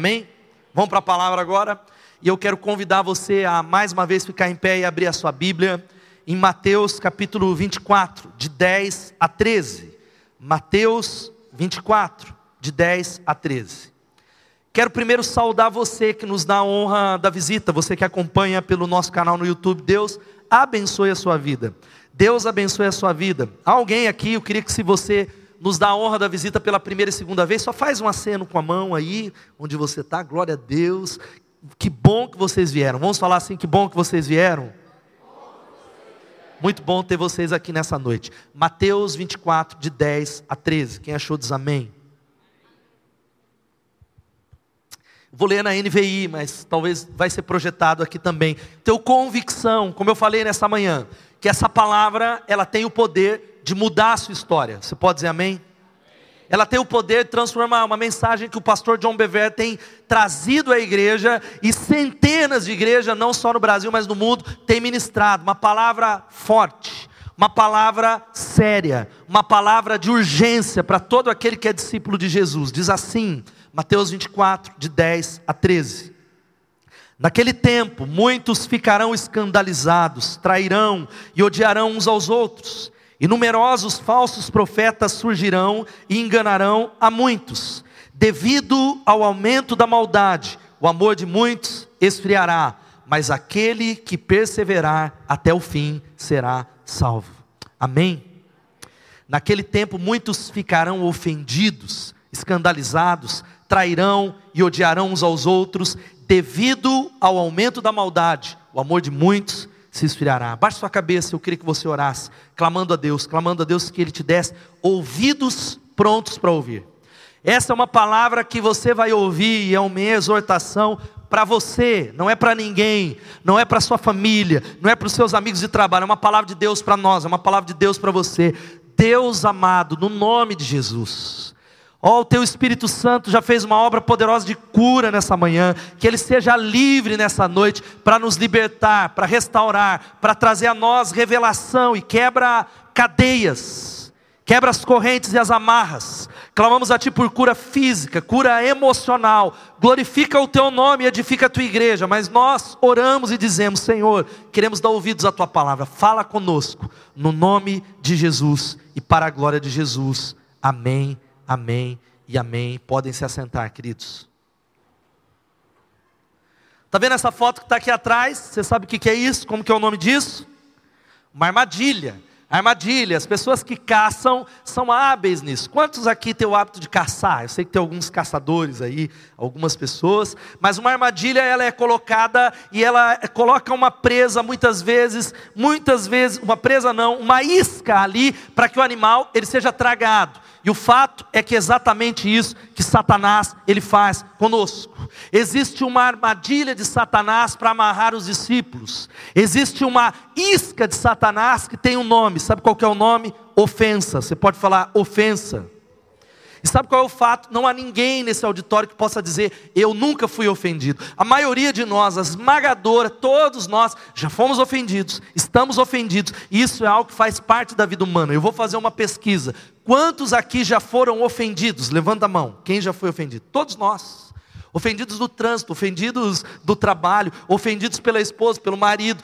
Amém? Vamos para a palavra agora. E eu quero convidar você a mais uma vez ficar em pé e abrir a sua Bíblia em Mateus capítulo 24, de 10 a 13. Mateus 24, de 10 a 13. Quero primeiro saudar você que nos dá a honra da visita, você que acompanha pelo nosso canal no YouTube. Deus abençoe a sua vida. Deus abençoe a sua vida. Há alguém aqui, eu queria que se você nos dá a honra da visita pela primeira e segunda vez, só faz um aceno com a mão aí, onde você está, glória a Deus. Que bom que vocês vieram. Vamos falar assim: que bom que vocês vieram. Muito bom ter vocês aqui nessa noite. Mateus 24, de 10 a 13. Quem achou diz amém. Vou ler na NVI, mas talvez vai ser projetado aqui também. Tenho convicção, como eu falei nessa manhã, que essa palavra ela tem o poder de mudar a sua história. Você pode dizer amém? Ela tem o poder de transformar uma mensagem que o pastor John Bever tem trazido à igreja e centenas de igrejas, não só no Brasil, mas no mundo, tem ministrado. Uma palavra forte, uma palavra séria, uma palavra de urgência para todo aquele que é discípulo de Jesus. Diz assim, Mateus 24, de 10 a 13. Naquele tempo, muitos ficarão escandalizados, trairão e odiarão uns aos outros e numerosos falsos profetas surgirão e enganarão a muitos. Devido ao aumento da maldade, o amor de muitos esfriará, mas aquele que perseverar até o fim será salvo. Amém? Naquele tempo, muitos ficarão ofendidos, escandalizados, trairão e odiarão uns aos outros, devido ao aumento da maldade, o amor de muitos se esfriará. Baixe sua cabeça, eu queria que você orasse, clamando a Deus, clamando a Deus que Ele te desse ouvidos prontos para ouvir. Essa é uma palavra que você vai ouvir e é uma exortação para você, não é para ninguém, não é para sua família, não é para os seus amigos de trabalho, é uma palavra de Deus para nós, é uma palavra de Deus para você. Deus amado, no nome de Jesus. Ó, oh, o teu Espírito Santo já fez uma obra poderosa de cura nessa manhã, que ele seja livre nessa noite para nos libertar, para restaurar, para trazer a nós revelação e quebra cadeias, quebra as correntes e as amarras. Clamamos a ti por cura física, cura emocional. Glorifica o teu nome e edifica a tua igreja, mas nós oramos e dizemos: Senhor, queremos dar ouvidos à tua palavra. Fala conosco no nome de Jesus e para a glória de Jesus. Amém Amém e amém. Podem se assentar, queridos. Está vendo essa foto que está aqui atrás? Você sabe o que é isso? Como que é o nome disso? Uma armadilha. Armadilha, as pessoas que caçam são hábeis nisso. Quantos aqui têm o hábito de caçar? Eu sei que tem alguns caçadores aí, algumas pessoas, mas uma armadilha ela é colocada e ela coloca uma presa muitas vezes, muitas vezes, uma presa não, uma isca ali para que o animal ele seja tragado. E o fato é que é exatamente isso que Satanás ele faz conosco. Existe uma armadilha de Satanás para amarrar os discípulos. Existe uma isca de Satanás que tem um nome. Sabe qual que é o nome? Ofensa. Você pode falar ofensa. E sabe qual é o fato? Não há ninguém nesse auditório que possa dizer, eu nunca fui ofendido. A maioria de nós, a esmagadora, todos nós, já fomos ofendidos, estamos ofendidos. E isso é algo que faz parte da vida humana. Eu vou fazer uma pesquisa. Quantos aqui já foram ofendidos? Levanta a mão. Quem já foi ofendido? Todos nós ofendidos do trânsito, ofendidos do trabalho, ofendidos pela esposa, pelo marido.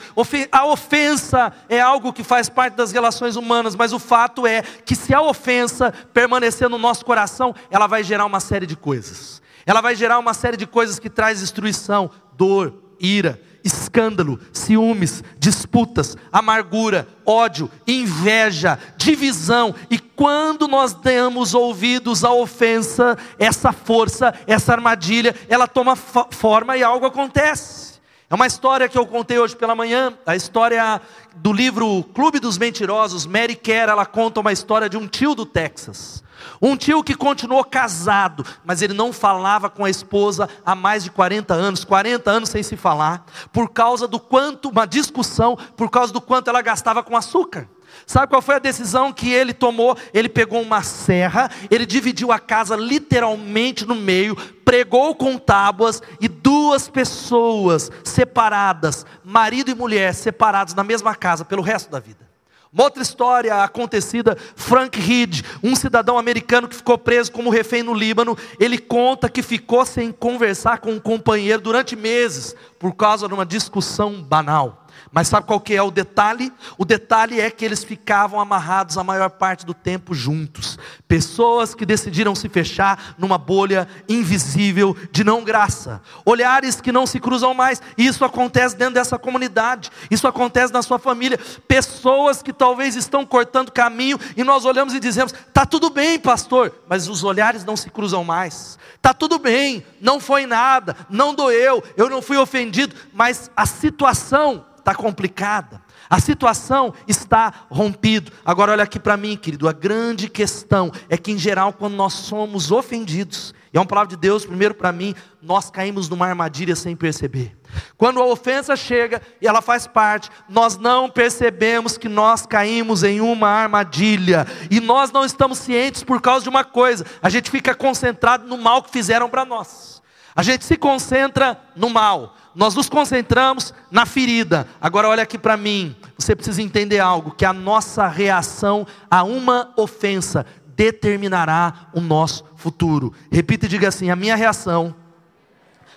A ofensa é algo que faz parte das relações humanas, mas o fato é que se a ofensa permanecer no nosso coração, ela vai gerar uma série de coisas. Ela vai gerar uma série de coisas que traz destruição, dor, ira, escândalo, ciúmes, disputas, amargura, ódio, inveja, divisão. E quando nós damos ouvidos à ofensa, essa força, essa armadilha, ela toma forma e algo acontece. É uma história que eu contei hoje pela manhã, a história do livro Clube dos Mentirosos. Mary Kerr, ela conta uma história de um tio do Texas. Um tio que continuou casado, mas ele não falava com a esposa há mais de 40 anos, 40 anos sem se falar, por causa do quanto, uma discussão, por causa do quanto ela gastava com açúcar. Sabe qual foi a decisão que ele tomou? Ele pegou uma serra, ele dividiu a casa literalmente no meio, pregou com tábuas e duas pessoas separadas, marido e mulher separados na mesma casa pelo resto da vida. Uma outra história acontecida, Frank Reed, um cidadão americano que ficou preso como refém no Líbano, ele conta que ficou sem conversar com um companheiro durante meses, por causa de uma discussão banal. Mas sabe qual que é o detalhe? O detalhe é que eles ficavam amarrados a maior parte do tempo juntos. Pessoas que decidiram se fechar numa bolha invisível de não graça. Olhares que não se cruzam mais. Isso acontece dentro dessa comunidade. Isso acontece na sua família. Pessoas que talvez estão cortando caminho e nós olhamos e dizemos: "Tá tudo bem, pastor", mas os olhares não se cruzam mais. Tá tudo bem, não foi nada, não doeu, eu não fui ofendido, mas a situação está complicada, a situação está rompida. Agora, olha aqui para mim, querido, a grande questão é que, em geral, quando nós somos ofendidos, e é uma palavra de Deus, primeiro para mim, nós caímos numa armadilha sem perceber. Quando a ofensa chega e ela faz parte, nós não percebemos que nós caímos em uma armadilha, e nós não estamos cientes por causa de uma coisa, a gente fica concentrado no mal que fizeram para nós. A gente se concentra no mal, nós nos concentramos na ferida. Agora olha aqui para mim, você precisa entender algo, que a nossa reação a uma ofensa determinará o nosso futuro. Repita e diga assim: a minha reação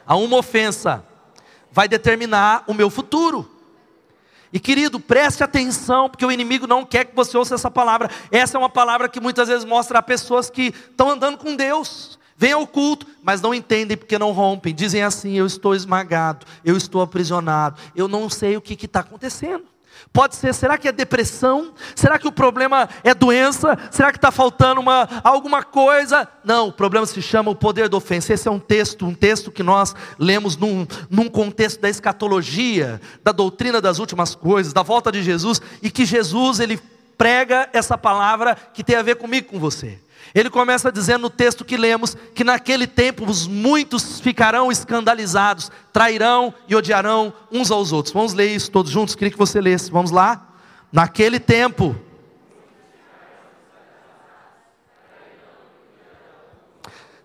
a uma ofensa vai determinar o meu futuro. E querido, preste atenção, porque o inimigo não quer que você ouça essa palavra. Essa é uma palavra que muitas vezes mostra a pessoas que estão andando com Deus. Vêm ao culto, mas não entendem porque não rompem. Dizem assim: Eu estou esmagado, eu estou aprisionado, eu não sei o que está acontecendo. Pode ser, será que é depressão? Será que o problema é doença? Será que está faltando uma, alguma coisa? Não, o problema se chama o poder da ofensa. Esse é um texto, um texto que nós lemos num, num contexto da escatologia, da doutrina das últimas coisas, da volta de Jesus, e que Jesus ele prega essa palavra que tem a ver comigo, com você. Ele começa dizendo no texto que lemos que naquele tempo os muitos ficarão escandalizados, trairão e odiarão uns aos outros. Vamos ler isso todos juntos? Queria que você lesse. Vamos lá? Naquele tempo.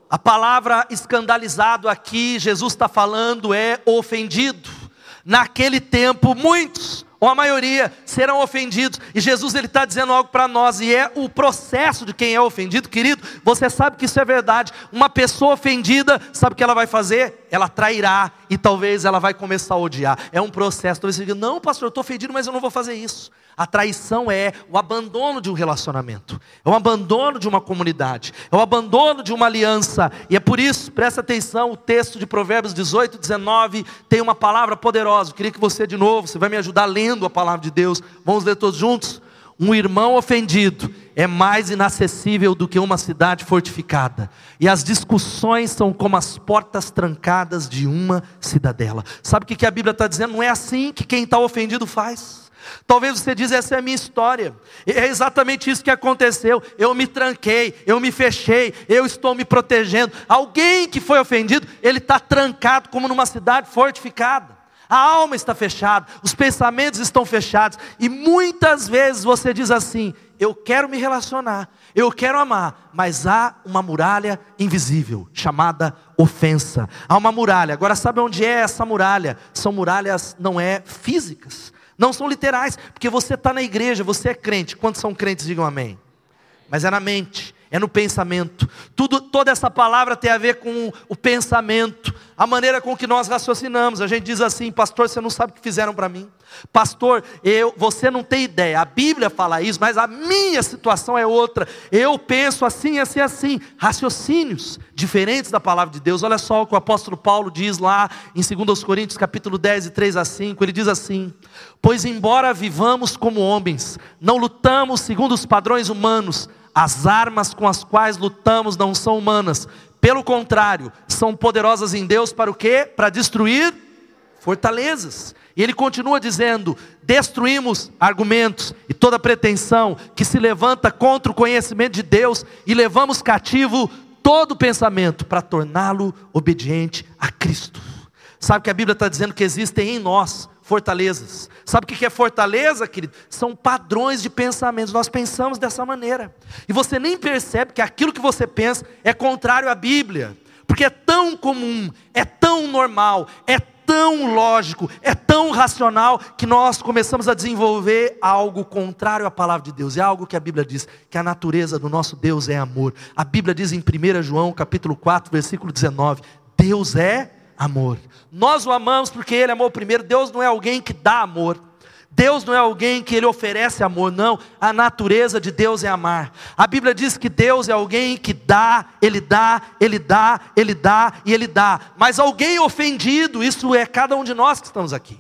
A palavra escandalizado aqui, Jesus está falando, é ofendido. Naquele tempo, muitos ou a maioria, serão ofendidos. E Jesus ele está dizendo algo para nós, e é o processo de quem é ofendido, querido. Você sabe que isso é verdade. Uma pessoa ofendida, sabe o que ela vai fazer? Ela trairá, e talvez ela vai começar a odiar. É um processo. Talvez você diga, não, pastor, eu estou ofendido, mas eu não vou fazer isso. A traição é o abandono de um relacionamento, é o abandono de uma comunidade, é o abandono de uma aliança. E é por isso, presta atenção, o texto de Provérbios 18, 19 tem uma palavra poderosa. Eu queria que você, de novo, você vai me ajudar lendo a palavra de Deus. Vamos ler todos juntos? Um irmão ofendido é mais inacessível do que uma cidade fortificada, e as discussões são como as portas trancadas de uma cidadela. Sabe o que a Bíblia está dizendo? Não é assim que quem está ofendido faz. Talvez você diz, essa é a minha história. É exatamente isso que aconteceu. Eu me tranquei, eu me fechei, eu estou me protegendo. Alguém que foi ofendido, ele está trancado como numa cidade fortificada. A alma está fechada, os pensamentos estão fechados. E muitas vezes você diz assim: eu quero me relacionar, eu quero amar, mas há uma muralha invisível chamada ofensa. Há uma muralha. Agora sabe onde é essa muralha? São muralhas não é físicas, não são literais, porque você está na igreja, você é crente. Quantos são crentes, digam amém. Mas é na mente, é no pensamento. Tudo, toda essa palavra tem a ver com o pensamento, a maneira com que nós raciocinamos. A gente diz assim, pastor, você não sabe o que fizeram para mim. Pastor, eu, você não tem ideia. A Bíblia fala isso, mas a minha situação é outra. Eu penso assim, assim, assim. Raciocínios diferentes da palavra de Deus. Olha só o que o apóstolo Paulo diz lá em 2 Coríntios, capítulo 10 e 3 a 5. Ele diz assim: Pois embora vivamos como homens, não lutamos segundo os padrões humanos. As armas com as quais lutamos não são humanas, pelo contrário, são poderosas em Deus para o quê? Para destruir fortalezas. E ele continua dizendo: destruímos argumentos e toda pretensão que se levanta contra o conhecimento de Deus e levamos cativo todo pensamento para torná-lo obediente a Cristo. Sabe que a Bíblia está dizendo que existem em nós fortalezas. Sabe o que é fortaleza, querido? São padrões de pensamentos. Nós pensamos dessa maneira. E você nem percebe que aquilo que você pensa é contrário à Bíblia. Porque é tão comum, é tão normal, é tão lógico, é tão racional, que nós começamos a desenvolver algo contrário à palavra de Deus. É algo que a Bíblia diz, que a natureza do nosso Deus é amor. A Bíblia diz em 1 João capítulo 4, versículo 19, Deus é amor. Nós o amamos porque Ele amou primeiro. Deus não é alguém que dá amor. Deus não é alguém que ele oferece amor, não. A natureza de Deus é amar. A Bíblia diz que Deus é alguém que dá, ele dá, ele dá, ele dá e ele dá. Mas alguém ofendido, isso é cada um de nós que estamos aqui.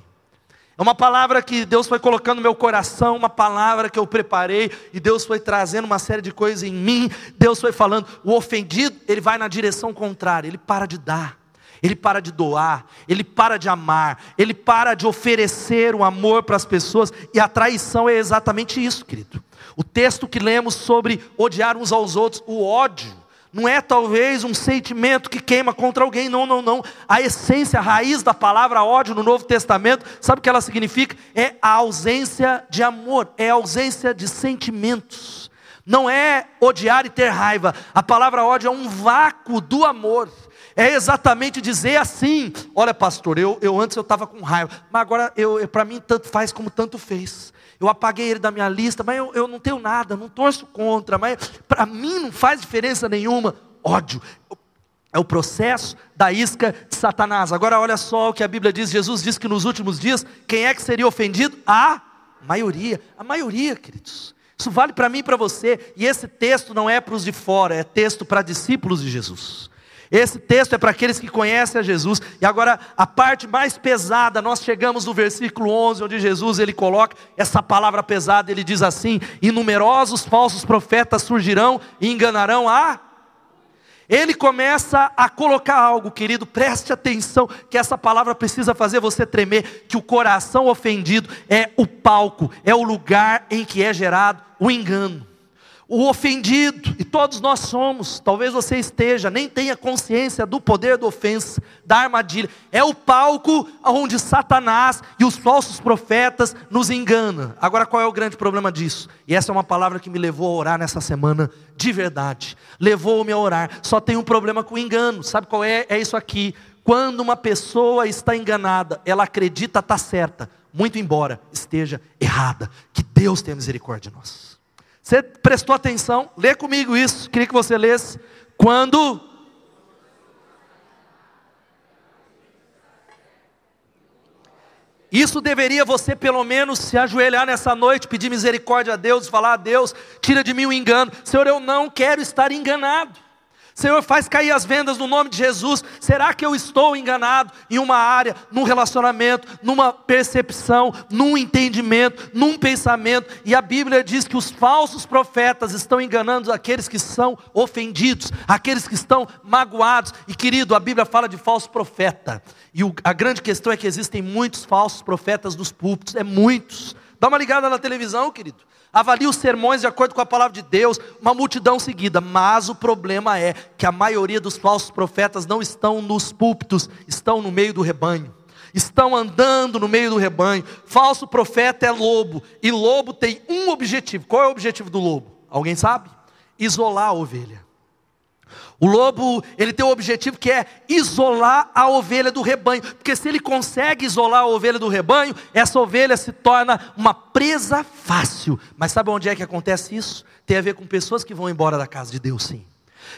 É uma palavra que Deus foi colocando no meu coração, uma palavra que eu preparei, e Deus foi trazendo uma série de coisas em mim. Deus foi falando, o ofendido, ele vai na direção contrária, ele para de dar ele para de doar, ele para de amar, ele para de oferecer o amor para as pessoas, e a traição é exatamente isso, querido. O texto que lemos sobre odiar uns aos outros, o ódio, não é talvez um sentimento que queima contra alguém, não, não, não. A essência, a raiz da palavra ódio no Novo Testamento, sabe o que ela significa? É a ausência de amor, é a ausência de sentimentos. Não é odiar e ter raiva. A palavra ódio é um vácuo do amor é exatamente dizer assim: olha, pastor, eu, eu antes eu estava com raiva, mas agora eu, para mim tanto faz como tanto fez. Eu apaguei ele da minha lista, mas eu, eu não tenho nada, não torço contra, mas para mim não faz diferença nenhuma. Ódio. É o processo da isca de Satanás. Agora olha só o que a Bíblia diz. Jesus diz que nos últimos dias, quem é que seria ofendido? A maioria. A maioria, queridos. Isso vale para mim e para você. E esse texto não é para os de fora, é texto para discípulos de Jesus. Esse texto é para aqueles que conhecem a Jesus. E agora a parte mais pesada, nós chegamos no versículo 11, onde Jesus ele coloca essa palavra pesada, ele diz assim: "E numerosos falsos profetas surgirão e enganarão a ele começa a colocar algo, querido, preste atenção, que essa palavra precisa fazer você tremer, que o coração ofendido é o palco, é o lugar em que é gerado o engano o ofendido, e todos nós somos, talvez você esteja, nem tenha consciência do poder da ofensa, da armadilha, é o palco onde Satanás e os falsos profetas nos enganam. Agora, qual é o grande problema disso? E essa é uma palavra que me levou a orar nessa semana, de verdade, levou-me a orar. Só tem um problema com o engano, sabe qual é? É isso aqui. Quando uma pessoa está enganada, ela acredita estar certa, muito embora esteja errada. Que Deus tenha misericórdia de nós. Você prestou atenção? Lê comigo isso. Queria que você lesse. Quando. Isso deveria você pelo menos se ajoelhar nessa noite, pedir misericórdia a Deus, falar a Deus, tira de mim o engano. Senhor, eu não quero estar enganado. Senhor, faz cair as vendas no nome de Jesus. Será que eu estou enganado em uma área, num relacionamento, numa percepção, num entendimento, num pensamento? E a Bíblia diz que os falsos profetas estão enganando aqueles que são ofendidos, aqueles que estão magoados. E querido, a Bíblia fala de falso profeta. E o, a grande questão é que existem muitos falsos profetas nos púlpitos, é muitos. Dá uma ligada na televisão, querido avalie os sermões de acordo com a palavra de Deus, uma multidão seguida, mas o problema é que a maioria dos falsos profetas não estão nos púlpitos, estão no meio do rebanho. Estão andando no meio do rebanho. Falso profeta é lobo, e lobo tem um objetivo. Qual é o objetivo do lobo? Alguém sabe? Isolar a ovelha. O lobo, ele tem o objetivo que é isolar a ovelha do rebanho, porque se ele consegue isolar a ovelha do rebanho, essa ovelha se torna uma presa fácil. Mas sabe onde é que acontece isso? Tem a ver com pessoas que vão embora da casa de Deus, sim.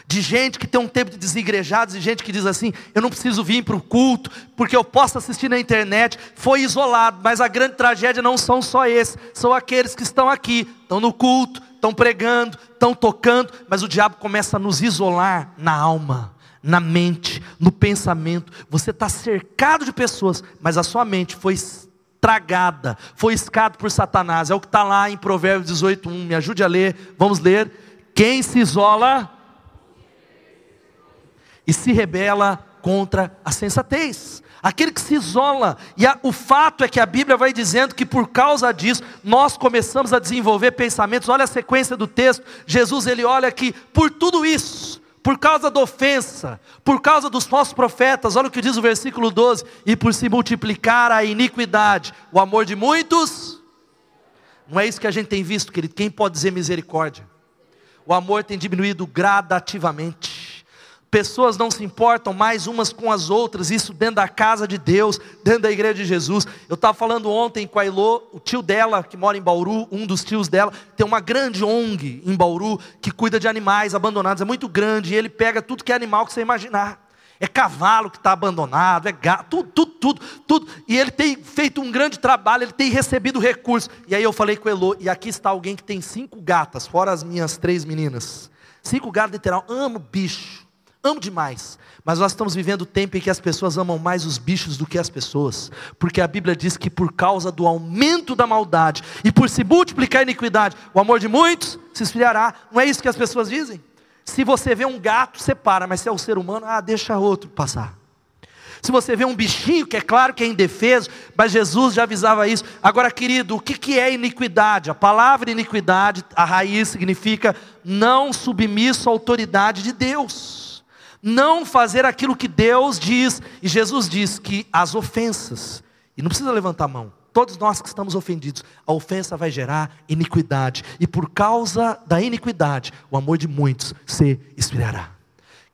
De gente que tem um tempo de desigrejados, e gente que diz assim: eu não preciso vir para o culto, porque eu posso assistir na internet. Foi isolado, mas a grande tragédia não são só esses, são aqueles que estão aqui, estão no culto, estão pregando, estão tocando, mas o diabo começa a nos isolar na alma, na mente, no pensamento. Você está cercado de pessoas, mas a sua mente foi tragada, foi escada por Satanás. É o que está lá em Provérbios 18, 1. Me ajude a ler, vamos ler. Quem se isola e se rebela contra a sensatez aquele que se isola. E a, o fato é que a Bíblia vai dizendo que por causa disso nós começamos a desenvolver pensamentos. Olha a sequência do texto. Jesus ele olha que por tudo isso, por causa da ofensa, por causa dos falsos profetas, olha o que diz o versículo 12: e por se multiplicar a iniquidade, o amor de muitos. Não é isso que a gente tem visto, querido. Quem pode dizer misericórdia? O amor tem diminuído gradativamente. Pessoas não se importam mais umas com as outras, isso dentro da casa de Deus, dentro da igreja de Jesus. Eu estava falando ontem com a Ilô, o tio dela, que mora em Bauru, um dos tios dela, tem uma grande ONG em Bauru, que cuida de animais abandonados, é muito grande, e ele pega tudo que é animal que você imaginar. É cavalo que está abandonado, é gato, tudo, tudo, tudo, tudo. E ele tem feito um grande trabalho, ele tem recebido recursos. E aí eu falei com o Elô, e aqui está alguém que tem cinco gatas, fora as minhas três meninas. Cinco gatos literal, amo bicho amo demais. Mas nós estamos vivendo tempo em que as pessoas amam mais os bichos do que as pessoas, porque a Bíblia diz que por causa do aumento da maldade e por se multiplicar a iniquidade, o amor de muitos se esfriará. Não é isso que as pessoas dizem? Se você vê um gato, separa, mas se é o ser humano, ah, deixa outro passar. Se você vê um bichinho, que é claro que é indefeso, mas Jesus já avisava isso. Agora, querido, o que é iniquidade? A palavra iniquidade, a raiz significa não submisso à autoridade de Deus não fazer aquilo que Deus diz. E Jesus diz que as ofensas, e não precisa levantar a mão, todos nós que estamos ofendidos, a ofensa vai gerar iniquidade, e por causa da iniquidade, o amor de muitos se esfriará.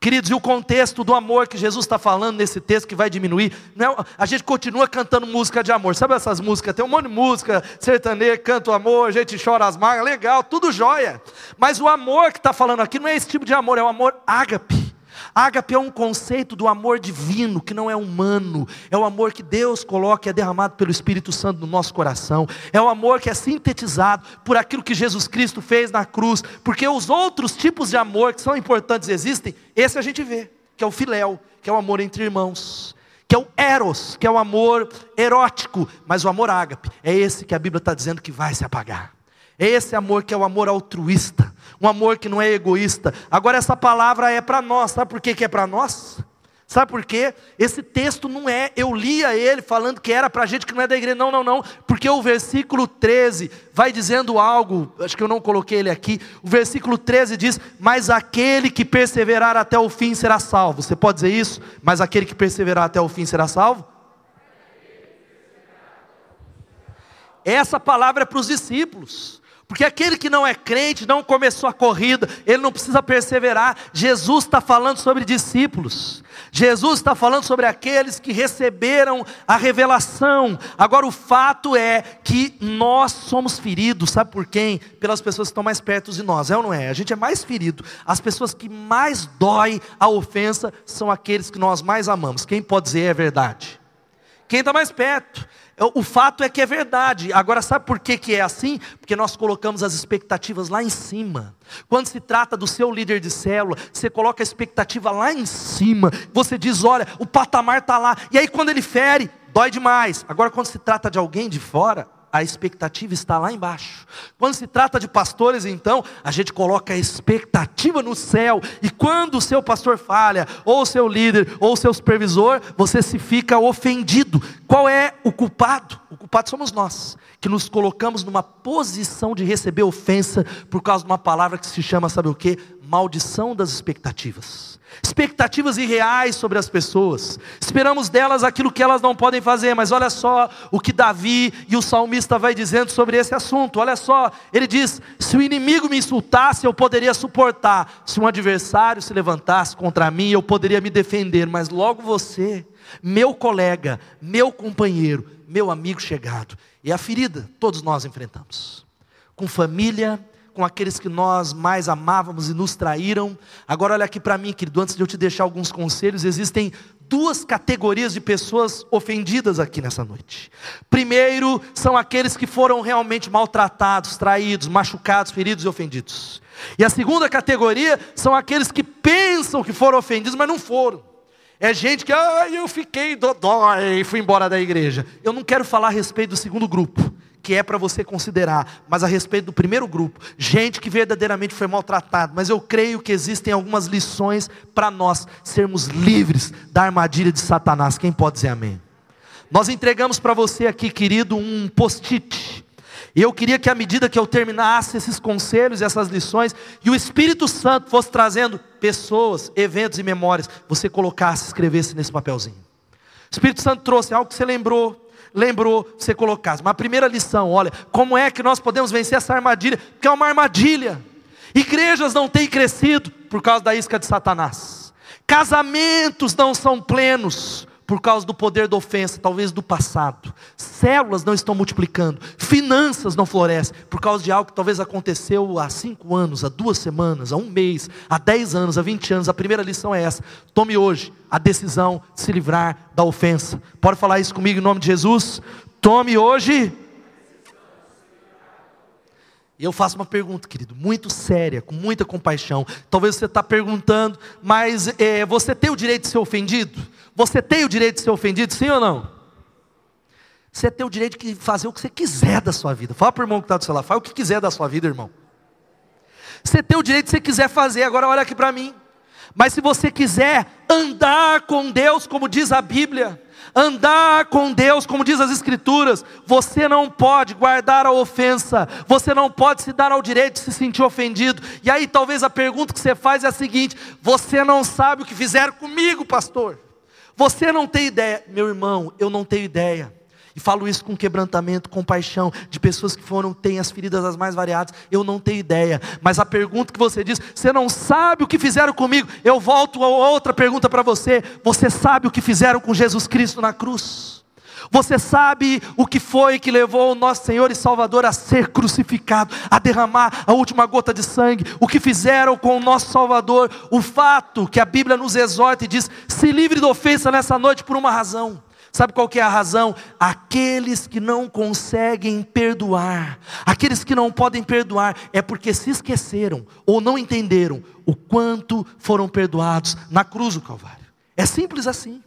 Queridos, e o contexto do amor que Jesus está falando nesse texto que vai diminuir, não é, a gente continua cantando música de amor, sabe essas músicas? Tem um monte de música, sertaneja, canta o amor, a gente chora as mágoas, legal, tudo jóia. Mas o amor que está falando aqui não é esse tipo de amor, é o amor ágape. Ágape é um conceito do amor divino, que não é humano, é o amor que Deus coloca e é derramado pelo Espírito Santo no nosso coração, é o amor que é sintetizado por aquilo que Jesus Cristo fez na cruz, porque os outros tipos de amor que são importantes existem, esse a gente vê, que é o filéu, que é o amor entre irmãos, que é o eros, que é o amor erótico, mas o amor ágape é esse que a Bíblia está dizendo que vai se apagar. É esse amor que é o amor altruísta, um amor que não é egoísta. Agora, essa palavra é para nós, sabe por que, que é para nós? Sabe por quê? Esse texto não é, eu lia ele falando que era para gente que não é da igreja, não, não, não, porque o versículo 13 vai dizendo algo, acho que eu não coloquei ele aqui, o versículo 13 diz: Mas aquele que perseverar até o fim será salvo. Você pode dizer isso? Mas aquele que perseverar até o fim será salvo? Essa palavra é para os discípulos. Porque aquele que não é crente, não começou a corrida, ele não precisa perseverar. Jesus está falando sobre discípulos. Jesus está falando sobre aqueles que receberam a revelação. Agora, o fato é que nós somos feridos, sabe por quem? Pelas pessoas que estão mais perto de nós, é ou não é? A gente é mais ferido. As pessoas que mais dói a ofensa são aqueles que nós mais amamos. Quem pode dizer é verdade? Quem está mais perto. O fato é que é verdade. Agora, sabe por que, que é assim? Porque nós colocamos as expectativas lá em cima. Quando se trata do seu líder de célula, você coloca a expectativa lá em cima. Você diz: olha, o patamar está lá. E aí, quando ele fere, dói demais. Agora, quando se trata de alguém de fora, a expectativa está lá embaixo. Quando se trata de pastores, então, a gente coloca a expectativa no céu, e quando o seu pastor falha, ou o seu líder, ou o seu supervisor, você se fica ofendido. Qual é o culpado? O culpado somos nós, que nos colocamos numa posição de receber ofensa por causa de uma palavra que se chama, sabe o que? Maldição das expectativas. Expectativas irreais sobre as pessoas, esperamos delas aquilo que elas não podem fazer, mas olha só o que Davi e o salmista vai dizendo sobre esse assunto. Olha só, ele diz: se o inimigo me insultasse, eu poderia suportar, se um adversário se levantasse contra mim, eu poderia me defender, mas logo você, meu colega, meu companheiro, meu amigo chegado, e a ferida todos nós enfrentamos, com família, com aqueles que nós mais amávamos e nos traíram. Agora, olha aqui para mim, querido, antes de eu te deixar alguns conselhos, existem duas categorias de pessoas ofendidas aqui nessa noite. Primeiro, são aqueles que foram realmente maltratados, traídos, machucados, feridos e ofendidos. E a segunda categoria são aqueles que pensam que foram ofendidos, mas não foram. É gente que, ah, eu fiquei dodói e fui embora da igreja. Eu não quero falar a respeito do segundo grupo que é para você considerar, mas a respeito do primeiro grupo, gente que verdadeiramente foi maltratada, mas eu creio que existem algumas lições para nós sermos livres da armadilha de Satanás. Quem pode dizer amém? Nós entregamos para você aqui, querido, um post-it. E eu queria que à medida que eu terminasse esses conselhos, essas lições, e o Espírito Santo fosse trazendo pessoas, eventos e memórias, você colocasse, escrevesse nesse papelzinho. O Espírito Santo trouxe algo que você lembrou, lembrou você colocasse. Mas a primeira lição, olha, como é que nós podemos vencer essa armadilha? Porque é uma armadilha. Igrejas não têm crescido por causa da isca de Satanás. Casamentos não são plenos por causa do poder da ofensa, talvez do passado. Células não estão multiplicando, finanças não florescem por causa de algo que talvez aconteceu há cinco anos, há duas semanas, há um mês, há dez anos, há vinte anos. A primeira lição é essa: tome hoje a decisão de se livrar da ofensa. Pode falar isso comigo em nome de Jesus? Tome hoje. E eu faço uma pergunta, querido, muito séria, com muita compaixão. Talvez você está perguntando, mas é, você tem o direito de ser ofendido? Você tem o direito de ser ofendido, sim ou não? Você tem o direito de fazer o que você quiser da sua vida. Fala para o irmão que está do seu lado, faz o que quiser da sua vida, irmão. Você tem o direito, se você quiser fazer, agora olha aqui para mim. Mas se você quiser andar com Deus, como diz a Bíblia, andar com Deus, como diz as Escrituras, você não pode guardar a ofensa, você não pode se dar ao direito de se sentir ofendido. E aí talvez a pergunta que você faz é a seguinte: você não sabe o que fizeram comigo, pastor? Você não tem ideia, meu irmão, eu não tenho ideia. E falo isso com quebrantamento, com paixão, de pessoas que foram, têm as feridas as mais variadas. Eu não tenho ideia. Mas a pergunta que você diz, você não sabe o que fizeram comigo. Eu volto a outra pergunta para você. Você sabe o que fizeram com Jesus Cristo na cruz? Você sabe o que foi que levou o nosso Senhor e Salvador a ser crucificado, a derramar a última gota de sangue? O que fizeram com o nosso Salvador? O fato que a Bíblia nos exorta e diz: se livre de ofensa nessa noite por uma razão. Sabe qual que é a razão? Aqueles que não conseguem perdoar, aqueles que não podem perdoar, é porque se esqueceram ou não entenderam o quanto foram perdoados na cruz do Calvário. É simples assim.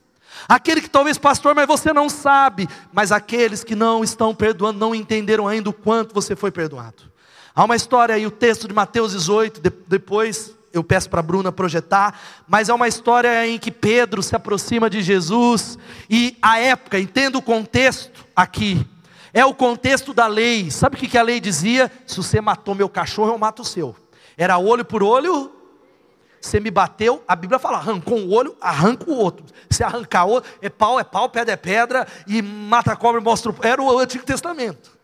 Aquele que talvez, pastor, mas você não sabe, mas aqueles que não estão perdoando, não entenderam ainda o quanto você foi perdoado. Há uma história aí, o texto de Mateus 18, de, depois eu peço para a Bruna projetar, mas é uma história em que Pedro se aproxima de Jesus e a época, entenda o contexto aqui, é o contexto da lei. Sabe o que a lei dizia? Se você matou meu cachorro, eu mato o seu. Era olho por olho, você me bateu, a Bíblia fala, arrancou um olho, arranca o outro. Se arrancar outro, é pau, é pau, pedra é pedra, e mata a cobra e mostra o... Era o Antigo Testamento.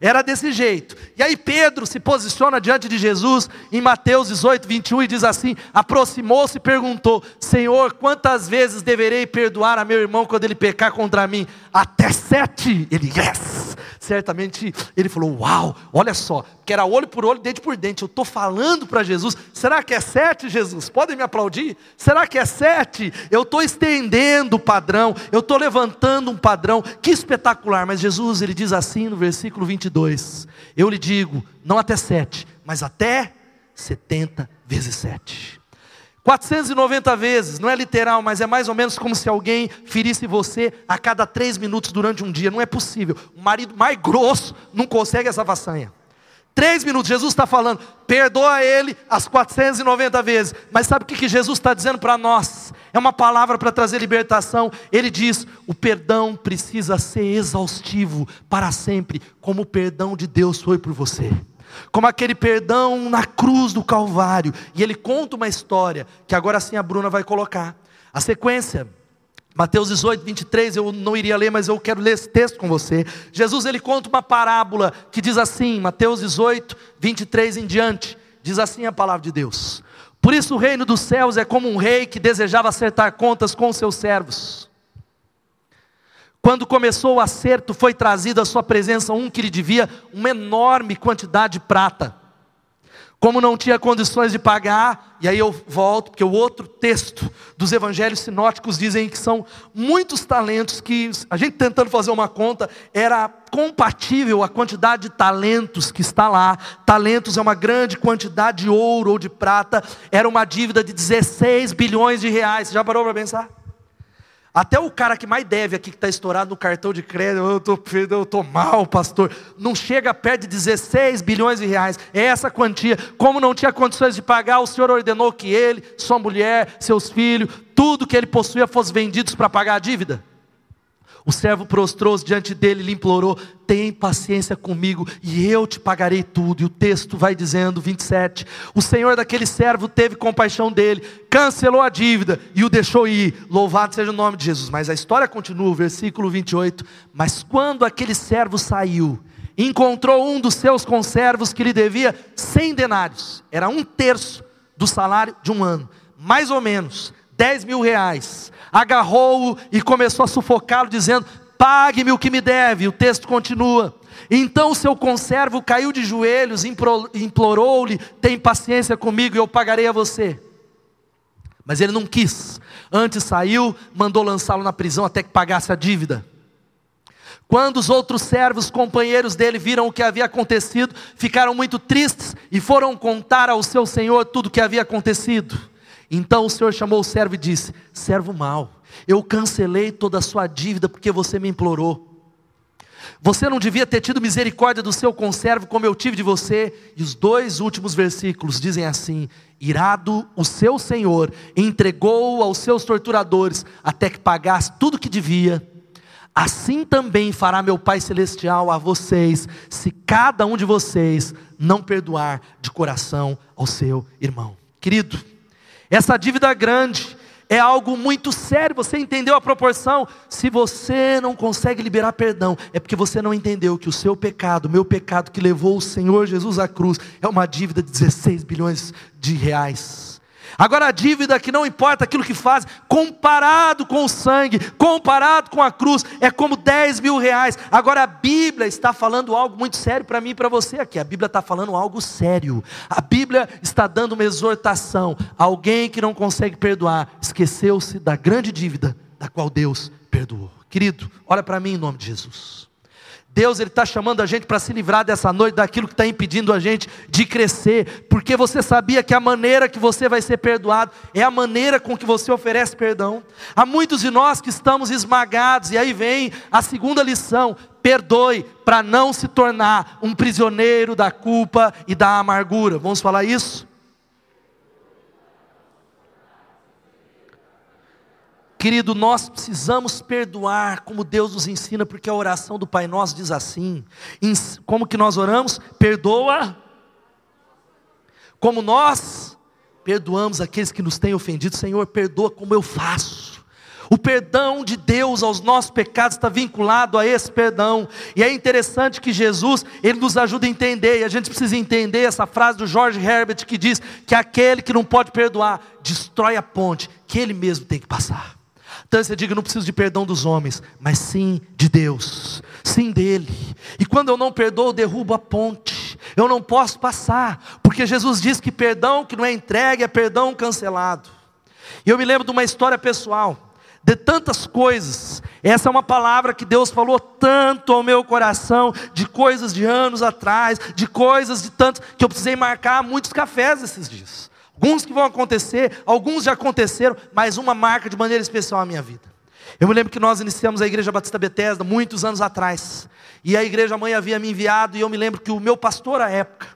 Era desse jeito. E aí Pedro se posiciona diante de Jesus em Mateus 18, 21 e diz assim: aproximou-se e perguntou: Senhor, quantas vezes deverei perdoar a meu irmão quando ele pecar contra mim? Até sete. Ele, yes. Certamente ele falou: Uau, olha só, que era olho por olho, dente por dente. Eu estou falando para Jesus. Será que é sete, Jesus? Podem me aplaudir? Será que é sete? Eu estou estendendo o padrão, eu estou levantando um padrão. Que espetacular. Mas Jesus, ele diz assim no versículo 22: Eu lhe digo, não até sete, mas até setenta vezes sete. 490 vezes, não é literal, mas é mais ou menos como se alguém ferisse você a cada três minutos durante um dia. Não é possível. O marido mais grosso não consegue essa façanha. Três minutos, Jesus está falando, perdoa ele as 490 vezes. Mas sabe o que Jesus está dizendo para nós? É uma palavra para trazer libertação. Ele diz: o perdão precisa ser exaustivo para sempre, como o perdão de Deus foi por você. Como aquele perdão na cruz do Calvário. E ele conta uma história que agora sim a Bruna vai colocar. A sequência Mateus 18, 23, eu não iria ler, mas eu quero ler esse texto com você. Jesus ele conta uma parábola que diz assim, Mateus 18, 23 em diante, diz assim a palavra de Deus. Por isso o reino dos céus é como um rei que desejava acertar contas com seus servos. Quando começou o acerto, foi trazido à sua presença um que lhe devia uma enorme quantidade de prata. Como não tinha condições de pagar, e aí eu volto, porque o outro texto dos evangelhos sinóticos dizem que são muitos talentos que a gente tentando fazer uma conta era compatível a quantidade de talentos que está lá. Talentos é uma grande quantidade de ouro ou de prata, era uma dívida de 16 bilhões de reais. Você já parou para pensar? Até o cara que mais deve aqui, que está estourado no cartão de crédito, eu estou eu tô mal, pastor, não chega perto de 16 bilhões de reais, é essa quantia. Como não tinha condições de pagar, o Senhor ordenou que ele, sua mulher, seus filhos, tudo que ele possuía fosse vendidos para pagar a dívida. O servo prostrou-se diante dele e lhe implorou: Tem paciência comigo e eu te pagarei tudo. E o texto vai dizendo, 27. O senhor daquele servo teve compaixão dele, cancelou a dívida e o deixou ir. Louvado seja o nome de Jesus. Mas a história continua, versículo 28. Mas quando aquele servo saiu, encontrou um dos seus conservos que lhe devia 100 denários, era um terço do salário de um ano, mais ou menos 10 mil reais, agarrou-o e começou a sufocá-lo, dizendo: Pague-me o que me deve. O texto continua. Então o seu conservo caiu de joelhos, implorou-lhe: Tem paciência comigo e eu pagarei a você. Mas ele não quis. Antes saiu, mandou lançá-lo na prisão até que pagasse a dívida. Quando os outros servos, companheiros dele, viram o que havia acontecido, ficaram muito tristes e foram contar ao seu senhor tudo o que havia acontecido. Então o senhor chamou o servo e disse: Servo mau, eu cancelei toda a sua dívida porque você me implorou. Você não devia ter tido misericórdia do seu conservo como eu tive de você. E os dois últimos versículos dizem assim: Irado, o seu senhor entregou aos seus torturadores até que pagasse tudo o que devia Assim também fará meu Pai Celestial a vocês, se cada um de vocês não perdoar de coração ao seu irmão. Querido, essa dívida grande é algo muito sério, você entendeu a proporção? Se você não consegue liberar perdão, é porque você não entendeu que o seu pecado, o meu pecado que levou o Senhor Jesus à cruz, é uma dívida de 16 bilhões de reais. Agora a dívida que não importa aquilo que faz, comparado com o sangue, comparado com a cruz, é como 10 mil reais. Agora a Bíblia está falando algo muito sério para mim e para você aqui. A Bíblia está falando algo sério. A Bíblia está dando uma exortação. Alguém que não consegue perdoar, esqueceu-se da grande dívida da qual Deus perdoou. Querido, olha para mim em nome de Jesus. Deus ele está chamando a gente para se livrar dessa noite daquilo que está impedindo a gente de crescer, porque você sabia que a maneira que você vai ser perdoado é a maneira com que você oferece perdão. Há muitos de nós que estamos esmagados, e aí vem a segunda lição: perdoe para não se tornar um prisioneiro da culpa e da amargura. Vamos falar isso? Querido, nós precisamos perdoar como Deus nos ensina, porque a oração do Pai Nosso diz assim: como que nós oramos? Perdoa, como nós perdoamos aqueles que nos têm ofendido, Senhor, perdoa como eu faço. O perdão de Deus aos nossos pecados está vinculado a esse perdão. E é interessante que Jesus, ele nos ajuda a entender, e a gente precisa entender essa frase do George Herbert que diz que aquele que não pode perdoar destrói a ponte que ele mesmo tem que passar. Então você diga, não preciso de perdão dos homens, mas sim de Deus, sim dele. E quando eu não perdoo, eu derrubo a ponte. Eu não posso passar, porque Jesus diz que perdão que não é entregue é perdão cancelado. E eu me lembro de uma história pessoal, de tantas coisas. Essa é uma palavra que Deus falou tanto ao meu coração, de coisas de anos atrás, de coisas de tantos, que eu precisei marcar muitos cafés esses dias. Alguns que vão acontecer, alguns já aconteceram, mas uma marca de maneira especial a minha vida. Eu me lembro que nós iniciamos a Igreja Batista Bethesda muitos anos atrás. E a igreja mãe havia me enviado, e eu me lembro que o meu pastor à época,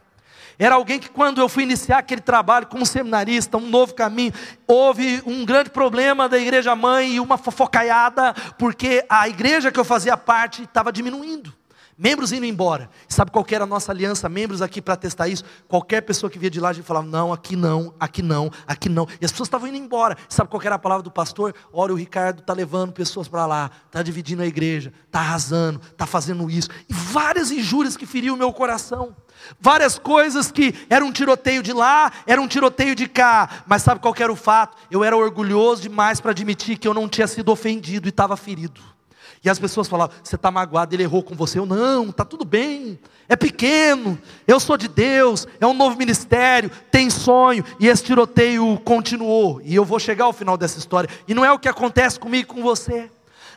era alguém que, quando eu fui iniciar aquele trabalho como seminarista, um novo caminho, houve um grande problema da igreja mãe e uma fofocaiada, porque a igreja que eu fazia parte estava diminuindo membros indo embora. Sabe qual era a nossa aliança, membros aqui para testar isso? Qualquer pessoa que via de lá, a gente falava, não, aqui não, aqui não, aqui não. E as pessoas estavam indo embora. Sabe qual era a palavra do pastor? Olha, o Ricardo está levando pessoas para lá, está dividindo a igreja, está arrasando, está fazendo isso. E várias injúrias que feriam o meu coração. Várias coisas que era um tiroteio de lá, era um tiroteio de cá. Mas sabe qual era o fato? Eu era orgulhoso demais para admitir que eu não tinha sido ofendido e estava ferido. E as pessoas falavam: você está magoado, ele errou com você. Eu, não, está tudo bem, é pequeno, eu sou de Deus, é um novo ministério, tem sonho. E esse tiroteio continuou. E eu vou chegar ao final dessa história. E não é o que acontece comigo com você.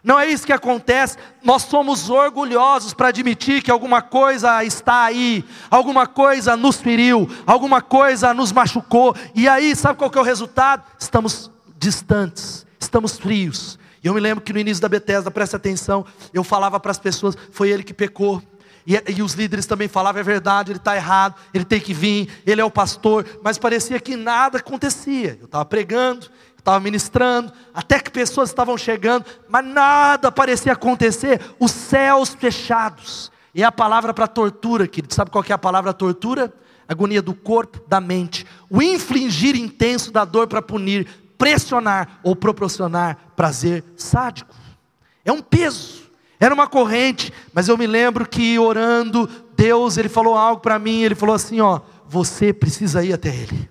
Não é isso que acontece. Nós somos orgulhosos para admitir que alguma coisa está aí, alguma coisa nos feriu, alguma coisa nos machucou. E aí, sabe qual que é o resultado? Estamos distantes, estamos frios, e eu me lembro que no início da Bethesda, preste atenção, eu falava para as pessoas, foi ele que pecou. E, e, os líderes também falavam, é verdade, ele está errado, ele tem que vir, ele é o pastor, mas parecia que nada acontecia. Eu estava pregando, estava ministrando, até que pessoas estavam chegando, mas nada parecia acontecer, os céus fechados. E a palavra para tortura, querido. Sabe qual é a palavra tortura? Agonia do corpo, da mente. O infligir intenso da dor para punir, pressionar ou proporcionar prazer sádico. É um peso, era uma corrente, mas eu me lembro que orando, Deus, ele falou algo para mim, ele falou assim, ó, você precisa ir até ele.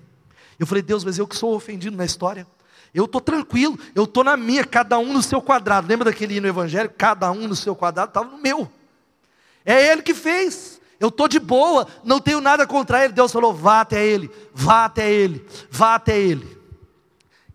Eu falei, Deus, mas eu que sou ofendido na história. Eu estou tranquilo, eu estou na minha, cada um no seu quadrado. Lembra daquele hino evangélico? Cada um no seu quadrado, estava no meu. É Ele que fez. Eu estou de boa, não tenho nada contra Ele. Deus falou: vá até Ele, vá até Ele, vá até Ele.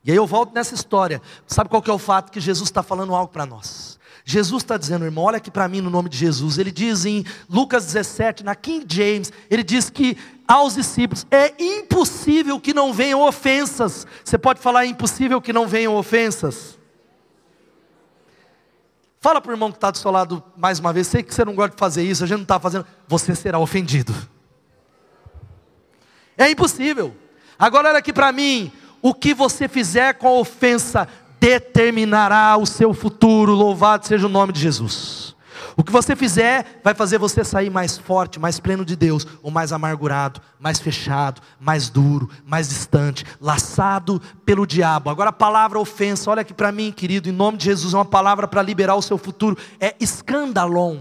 E aí eu volto nessa história. Sabe qual que é o fato? Que Jesus está falando algo para nós. Jesus está dizendo, irmão, olha aqui para mim no nome de Jesus. Ele diz em Lucas 17, na King James, ele diz que aos discípulos é impossível que não venham ofensas. Você pode falar é impossível que não venham ofensas? Fala para o irmão que está do seu lado mais uma vez. Sei que você não gosta de fazer isso, a gente não está fazendo. Você será ofendido. É impossível. Agora olha aqui para mim. O que você fizer com a ofensa determinará o seu futuro. Louvado seja o nome de Jesus. O que você fizer vai fazer você sair mais forte, mais pleno de Deus, ou mais amargurado, mais fechado, mais duro, mais distante, laçado pelo diabo. Agora a palavra ofensa, olha aqui para mim, querido, em nome de Jesus, é uma palavra para liberar o seu futuro, é escandalon.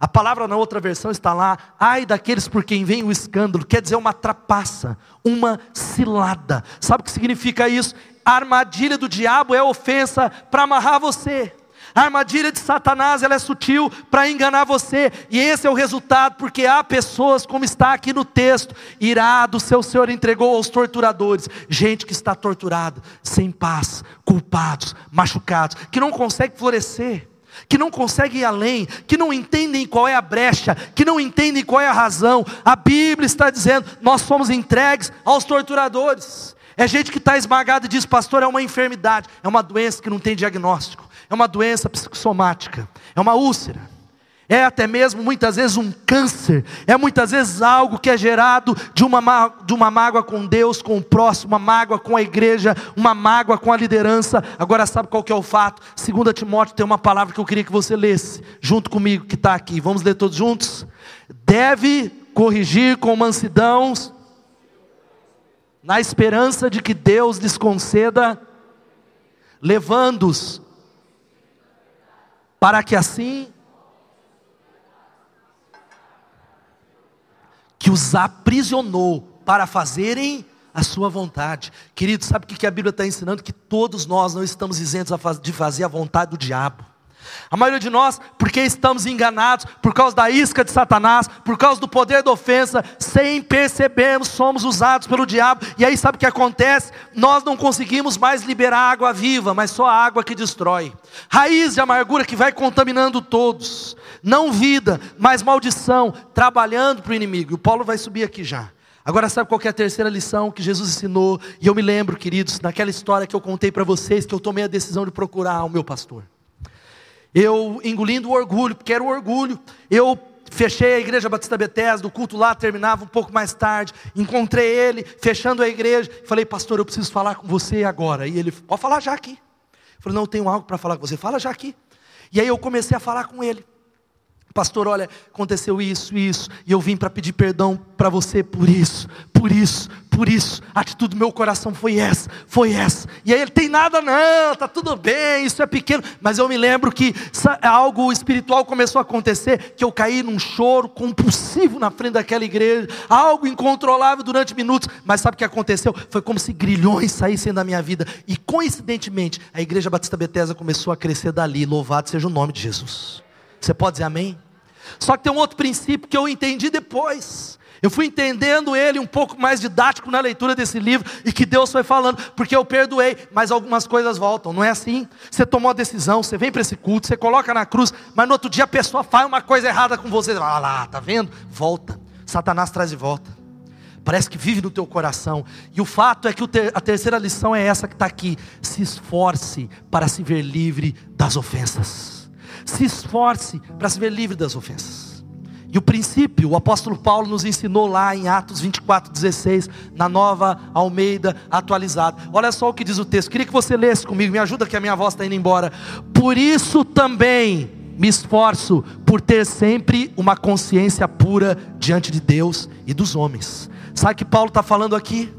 A palavra na outra versão está lá, ai daqueles por quem vem o escândalo, quer dizer uma trapaça, uma cilada. Sabe o que significa isso? A armadilha do diabo é ofensa para amarrar você. A armadilha de Satanás ela é sutil para enganar você, e esse é o resultado, porque há pessoas, como está aqui no texto, irado, seu Senhor entregou aos torturadores, gente que está torturada, sem paz, culpados, machucados, que não consegue florescer que não consegue ir além, que não entendem qual é a brecha, que não entendem qual é a razão. A Bíblia está dizendo: nós somos entregues aos torturadores. É gente que está esmagada e diz, pastor, é uma enfermidade, é uma doença que não tem diagnóstico é uma doença psicossomática, é uma úlcera, é até mesmo muitas vezes um câncer, é muitas vezes algo que é gerado de uma, de uma mágoa com Deus, com o próximo, uma mágoa com a igreja, uma mágoa com a liderança. Agora sabe qual que é o fato? Segundo Timóteo tem uma palavra que eu queria que você lesse, junto comigo que está aqui. Vamos ler todos juntos? Deve corrigir com mansidão, na esperança de que Deus lhes conceda, levando-os para que assim que os aprisionou para fazerem a sua vontade. Querido, sabe o que a Bíblia está ensinando? Que todos nós não estamos isentos de fazer a vontade do diabo. A maioria de nós, porque estamos enganados, por causa da isca de Satanás, por causa do poder da ofensa, sem percebermos, somos usados pelo diabo. E aí sabe o que acontece? Nós não conseguimos mais liberar água viva, mas só a água que destrói. Raiz de amargura que vai contaminando todos. Não vida, mas maldição, trabalhando para o inimigo. O Paulo vai subir aqui já. Agora, sabe qual é a terceira lição que Jesus ensinou? E eu me lembro, queridos, naquela história que eu contei para vocês, que eu tomei a decisão de procurar o meu pastor eu engolindo o orgulho, porque era o orgulho, eu fechei a igreja Batista Bethesda, o culto lá terminava um pouco mais tarde, encontrei ele, fechando a igreja, falei, pastor, eu preciso falar com você agora, e ele, pode falar já aqui, eu falei, não, eu tenho algo para falar com você, fala já aqui, e aí eu comecei a falar com ele, pastor, olha, aconteceu isso, isso, e eu vim para pedir perdão para você por isso, por isso, por isso. A atitude do meu coração foi essa, foi essa. E aí ele tem nada não, tá tudo bem, isso é pequeno, mas eu me lembro que algo espiritual começou a acontecer, que eu caí num choro compulsivo na frente daquela igreja, algo incontrolável durante minutos, mas sabe o que aconteceu? Foi como se grilhões saíssem da minha vida, e coincidentemente, a igreja Batista Bethesda começou a crescer dali, louvado seja o nome de Jesus. Você pode dizer amém? Só que tem um outro princípio que eu entendi depois. Eu fui entendendo ele um pouco mais didático na leitura desse livro e que Deus foi falando, porque eu perdoei, mas algumas coisas voltam, não é assim? Você tomou a decisão, você vem para esse culto, você coloca na cruz, mas no outro dia a pessoa faz uma coisa errada com você, ah lá, tá vendo? Volta. Satanás traz de volta. Parece que vive no teu coração. E o fato é que a terceira lição é essa que está aqui: se esforce para se ver livre das ofensas se esforce para se ver livre das ofensas. E o princípio, o apóstolo Paulo nos ensinou lá em Atos 24, 16, na nova Almeida atualizada. Olha só o que diz o texto, queria que você lesse comigo, me ajuda que a minha voz está indo embora. Por isso também me esforço por ter sempre uma consciência pura diante de Deus e dos homens. Sabe o que Paulo está falando aqui?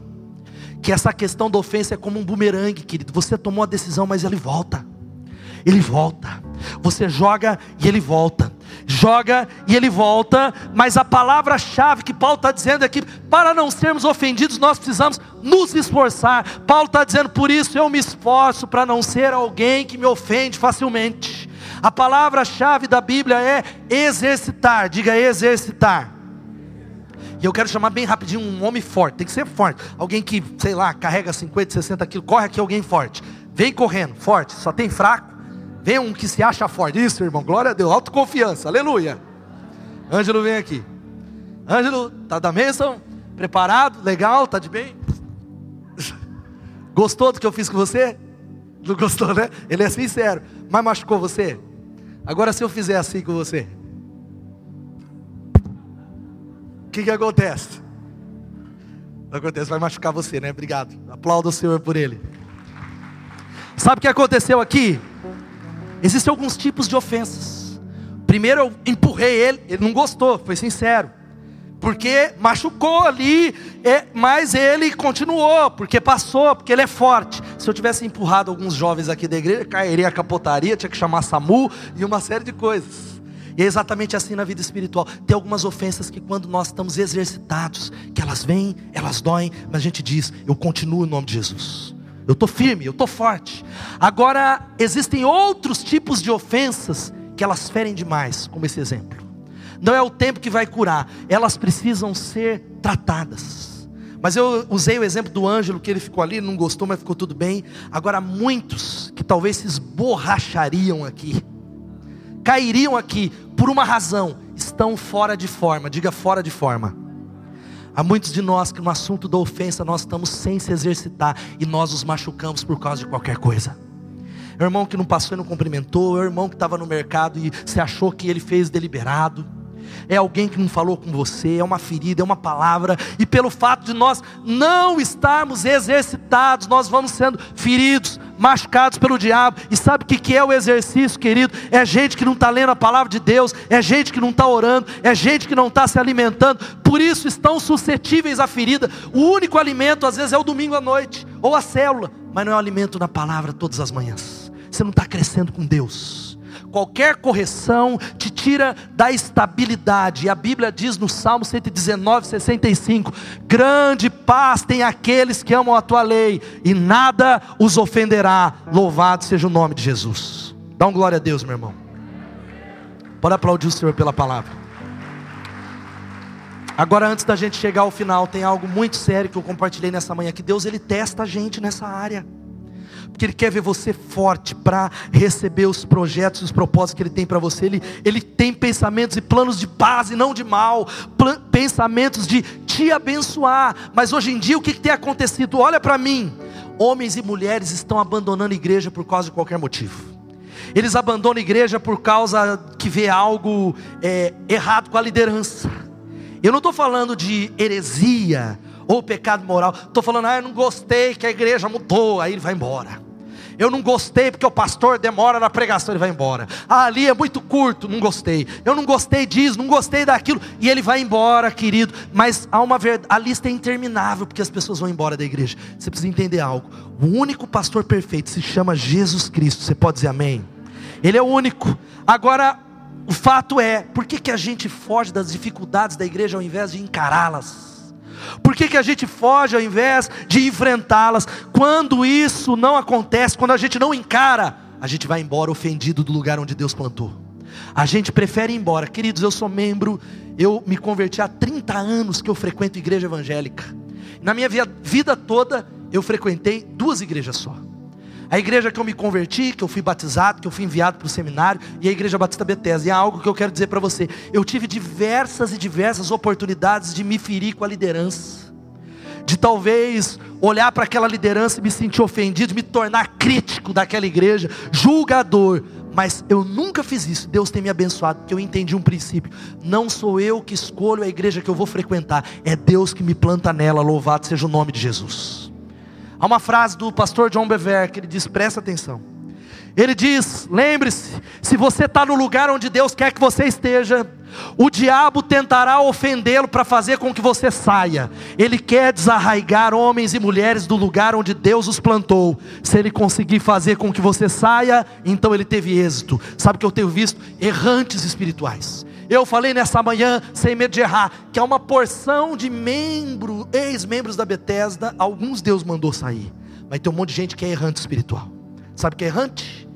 Que essa questão da ofensa é como um bumerangue, querido. Você tomou a decisão, mas ele volta ele volta. Você joga e ele volta. joga e ele volta, mas a palavra-chave que Paulo está dizendo é que para não sermos ofendidos, nós precisamos nos esforçar. Paulo está dizendo, por isso eu me esforço para não ser alguém que me ofende facilmente. A palavra-chave da Bíblia é exercitar, diga exercitar. E eu quero chamar bem rapidinho um homem forte, tem que ser forte. Alguém que, sei lá, carrega 50, 60 quilos, corre aqui alguém forte. Vem correndo, forte, só tem fraco. Vem um que se acha forte. Isso, irmão, glória a Deus, autoconfiança, aleluia. Ângelo vem aqui. Ângelo, tá da bênção? Preparado? Legal? Tá de bem? Gostou do que eu fiz com você? Não gostou, né? Ele é sincero. Mas machucou você? Agora, se eu fizer assim com você, o que, que acontece? Acontece, vai machucar você, né? Obrigado. Aplauda o Senhor por ele. Sabe o que aconteceu aqui? Existem alguns tipos de ofensas. Primeiro eu empurrei ele, ele não gostou, foi sincero. Porque machucou ali, é, mas ele continuou, porque passou, porque ele é forte. Se eu tivesse empurrado alguns jovens aqui da igreja, cairia, capotaria, tinha que chamar SAMU e uma série de coisas. E é exatamente assim na vida espiritual. Tem algumas ofensas que quando nós estamos exercitados, que elas vêm, elas doem, mas a gente diz, eu continuo em nome de Jesus. Eu estou firme, eu estou forte. Agora, existem outros tipos de ofensas que elas ferem demais, como esse exemplo. Não é o tempo que vai curar, elas precisam ser tratadas. Mas eu usei o exemplo do Ângelo, que ele ficou ali, não gostou, mas ficou tudo bem. Agora, muitos que talvez se esborrachariam aqui, cairiam aqui por uma razão, estão fora de forma, diga fora de forma. Há muitos de nós que no assunto da ofensa nós estamos sem se exercitar e nós os machucamos por causa de qualquer coisa. É o irmão que não passou e não cumprimentou, é o irmão que estava no mercado e se achou que ele fez deliberado. É alguém que não falou com você, é uma ferida, é uma palavra, e pelo fato de nós não estarmos exercitados, nós vamos sendo feridos, machucados pelo diabo. E sabe o que é o exercício, querido? É gente que não está lendo a palavra de Deus, é gente que não está orando, é gente que não está se alimentando, por isso estão suscetíveis à ferida. O único alimento, às vezes, é o domingo à noite, ou a célula, mas não é o alimento na palavra todas as manhãs. Você não está crescendo com Deus qualquer correção te tira da estabilidade. E a Bíblia diz no Salmo 119, 65: Grande paz tem aqueles que amam a tua lei, e nada os ofenderá. Louvado seja o nome de Jesus. Dá um glória a Deus, meu irmão. Pode aplaudir o Senhor pela palavra. Agora, antes da gente chegar ao final, tem algo muito sério que eu compartilhei nessa manhã: que Deus ele testa a gente nessa área porque Ele quer ver você forte para receber os projetos, os propósitos que Ele tem para você. Ele, ele tem pensamentos e planos de paz e não de mal, pensamentos de te abençoar. Mas hoje em dia o que, que tem acontecido? Olha para mim, homens e mulheres estão abandonando a igreja por causa de qualquer motivo. Eles abandonam a igreja por causa que vê algo é, errado com a liderança. Eu não estou falando de heresia ou pecado moral. Estou falando, ah, eu não gostei que a igreja mudou, aí ele vai embora. Eu não gostei porque o pastor demora na pregação, ele vai embora. Ah, ali é muito curto, não gostei. Eu não gostei disso, não gostei daquilo, e ele vai embora, querido. Mas há uma verdade, a lista é interminável porque as pessoas vão embora da igreja. Você precisa entender algo. O único pastor perfeito se chama Jesus Cristo. Você pode dizer amém? Ele é o único. Agora, o fato é, por que, que a gente foge das dificuldades da igreja ao invés de encará-las? Por que, que a gente foge ao invés de enfrentá-las? Quando isso não acontece, quando a gente não encara, a gente vai embora ofendido do lugar onde Deus plantou. A gente prefere ir embora. Queridos, eu sou membro, eu me converti há 30 anos que eu frequento igreja evangélica. Na minha vida toda, eu frequentei duas igrejas só. A igreja que eu me converti, que eu fui batizado, que eu fui enviado para o seminário, e a igreja Batista Bethesda. E é algo que eu quero dizer para você. Eu tive diversas e diversas oportunidades de me ferir com a liderança. De talvez olhar para aquela liderança e me sentir ofendido, me tornar crítico daquela igreja, julgador. Mas eu nunca fiz isso. Deus tem me abençoado, porque eu entendi um princípio. Não sou eu que escolho a igreja que eu vou frequentar, é Deus que me planta nela. Louvado seja o nome de Jesus. Há uma frase do pastor John Bever que ele diz: presta atenção. Ele diz: lembre-se, se você está no lugar onde Deus quer que você esteja, o diabo tentará ofendê-lo para fazer com que você saia. Ele quer desarraigar homens e mulheres do lugar onde Deus os plantou. Se ele conseguir fazer com que você saia, então ele teve êxito. Sabe o que eu tenho visto? Errantes espirituais Eu falei nessa manhã, sem medo de errar, que há uma porção de membros, ex-membros da Bethesda, alguns Deus mandou sair. Mas tem um monte de gente que é errante espiritual. Sabe o que é errante?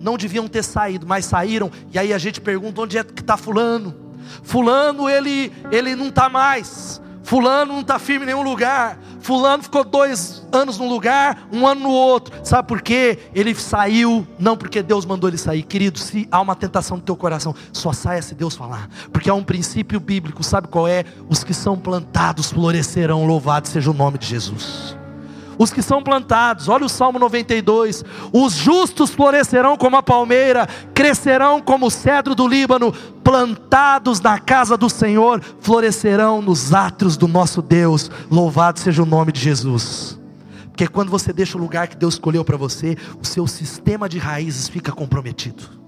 Não deviam ter saído, mas saíram. E aí a gente pergunta: onde é que está Fulano? Fulano, ele, ele não está mais. Fulano não está firme em nenhum lugar. Fulano ficou dois anos num lugar, um ano no outro. Sabe por quê? Ele saiu, não porque Deus mandou ele sair. Querido, se há uma tentação no teu coração, só saia se Deus falar. Porque há um princípio bíblico, sabe qual é? Os que são plantados florescerão, louvado seja o nome de Jesus os que são plantados. Olha o Salmo 92: os justos florescerão como a palmeira, crescerão como o cedro do Líbano, plantados na casa do Senhor, florescerão nos átrios do nosso Deus. Louvado seja o nome de Jesus. Porque quando você deixa o lugar que Deus escolheu para você, o seu sistema de raízes fica comprometido.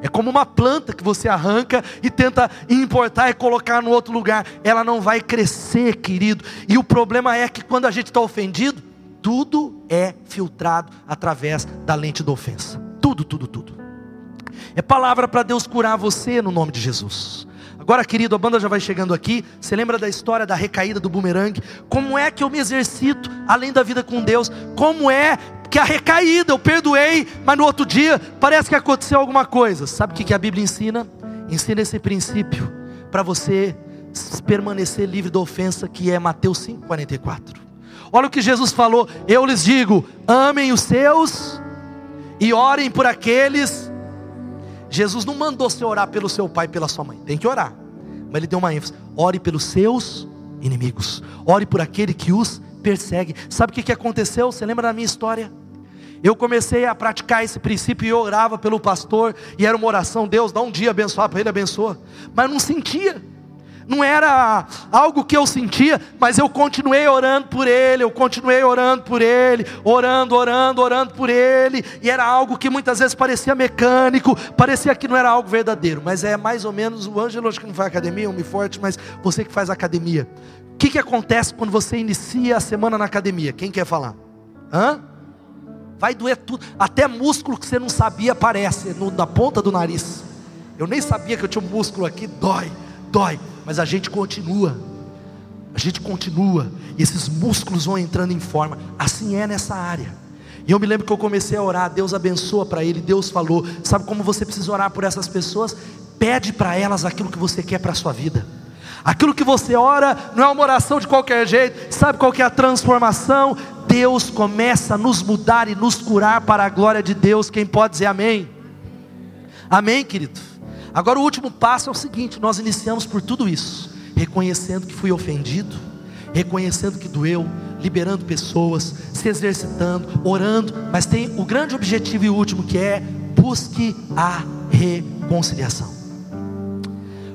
É como uma planta que você arranca e tenta importar e colocar no outro lugar. Ela não vai crescer, querido. E o problema é que quando a gente está ofendido, tudo é filtrado através da lente da ofensa. Tudo, tudo, tudo. É palavra para Deus curar você no nome de Jesus. Agora, querido, a banda já vai chegando aqui. Você lembra da história da recaída do bumerangue? Como é que eu me exercito além da vida com Deus? Como é que a recaída, eu perdoei, mas no outro dia parece que aconteceu alguma coisa. Sabe o que a Bíblia ensina? Ensina esse princípio para você permanecer livre da ofensa, que é Mateus 5,44. Olha o que Jesus falou: Eu lhes digo, amem os seus e orem por aqueles. Jesus não mandou você orar pelo seu pai e pela sua mãe, tem que orar, mas ele deu uma ênfase: ore pelos seus inimigos, ore por aquele que os persegue. Sabe o que, que aconteceu? Você lembra da minha história? Eu comecei a praticar esse princípio e eu orava pelo pastor, e era uma oração: Deus, dá um dia abençoar para ele, abençoa, mas não sentia não era algo que eu sentia, mas eu continuei orando por ele, eu continuei orando por ele, orando, orando, orando por ele, e era algo que muitas vezes parecia mecânico, parecia que não era algo verdadeiro, mas é mais ou menos o Ângelo, acho que não faz academia, homem forte, mas você que faz academia. O que, que acontece quando você inicia a semana na academia? Quem quer falar? Hã? Vai doer tudo, até músculo que você não sabia aparece no, na ponta do nariz. Eu nem sabia que eu tinha um músculo aqui, dói, dói mas a gente continua. A gente continua, e esses músculos vão entrando em forma. Assim é nessa área. E eu me lembro que eu comecei a orar, Deus abençoa para ele, Deus falou. Sabe como você precisa orar por essas pessoas? Pede para elas aquilo que você quer para a sua vida. Aquilo que você ora não é uma oração de qualquer jeito. Sabe qual que é a transformação? Deus começa a nos mudar e nos curar para a glória de Deus. Quem pode dizer amém? Amém, querido? Agora o último passo é o seguinte: nós iniciamos por tudo isso, reconhecendo que fui ofendido, reconhecendo que doeu, liberando pessoas, se exercitando, orando, mas tem o grande objetivo e último que é busque a reconciliação.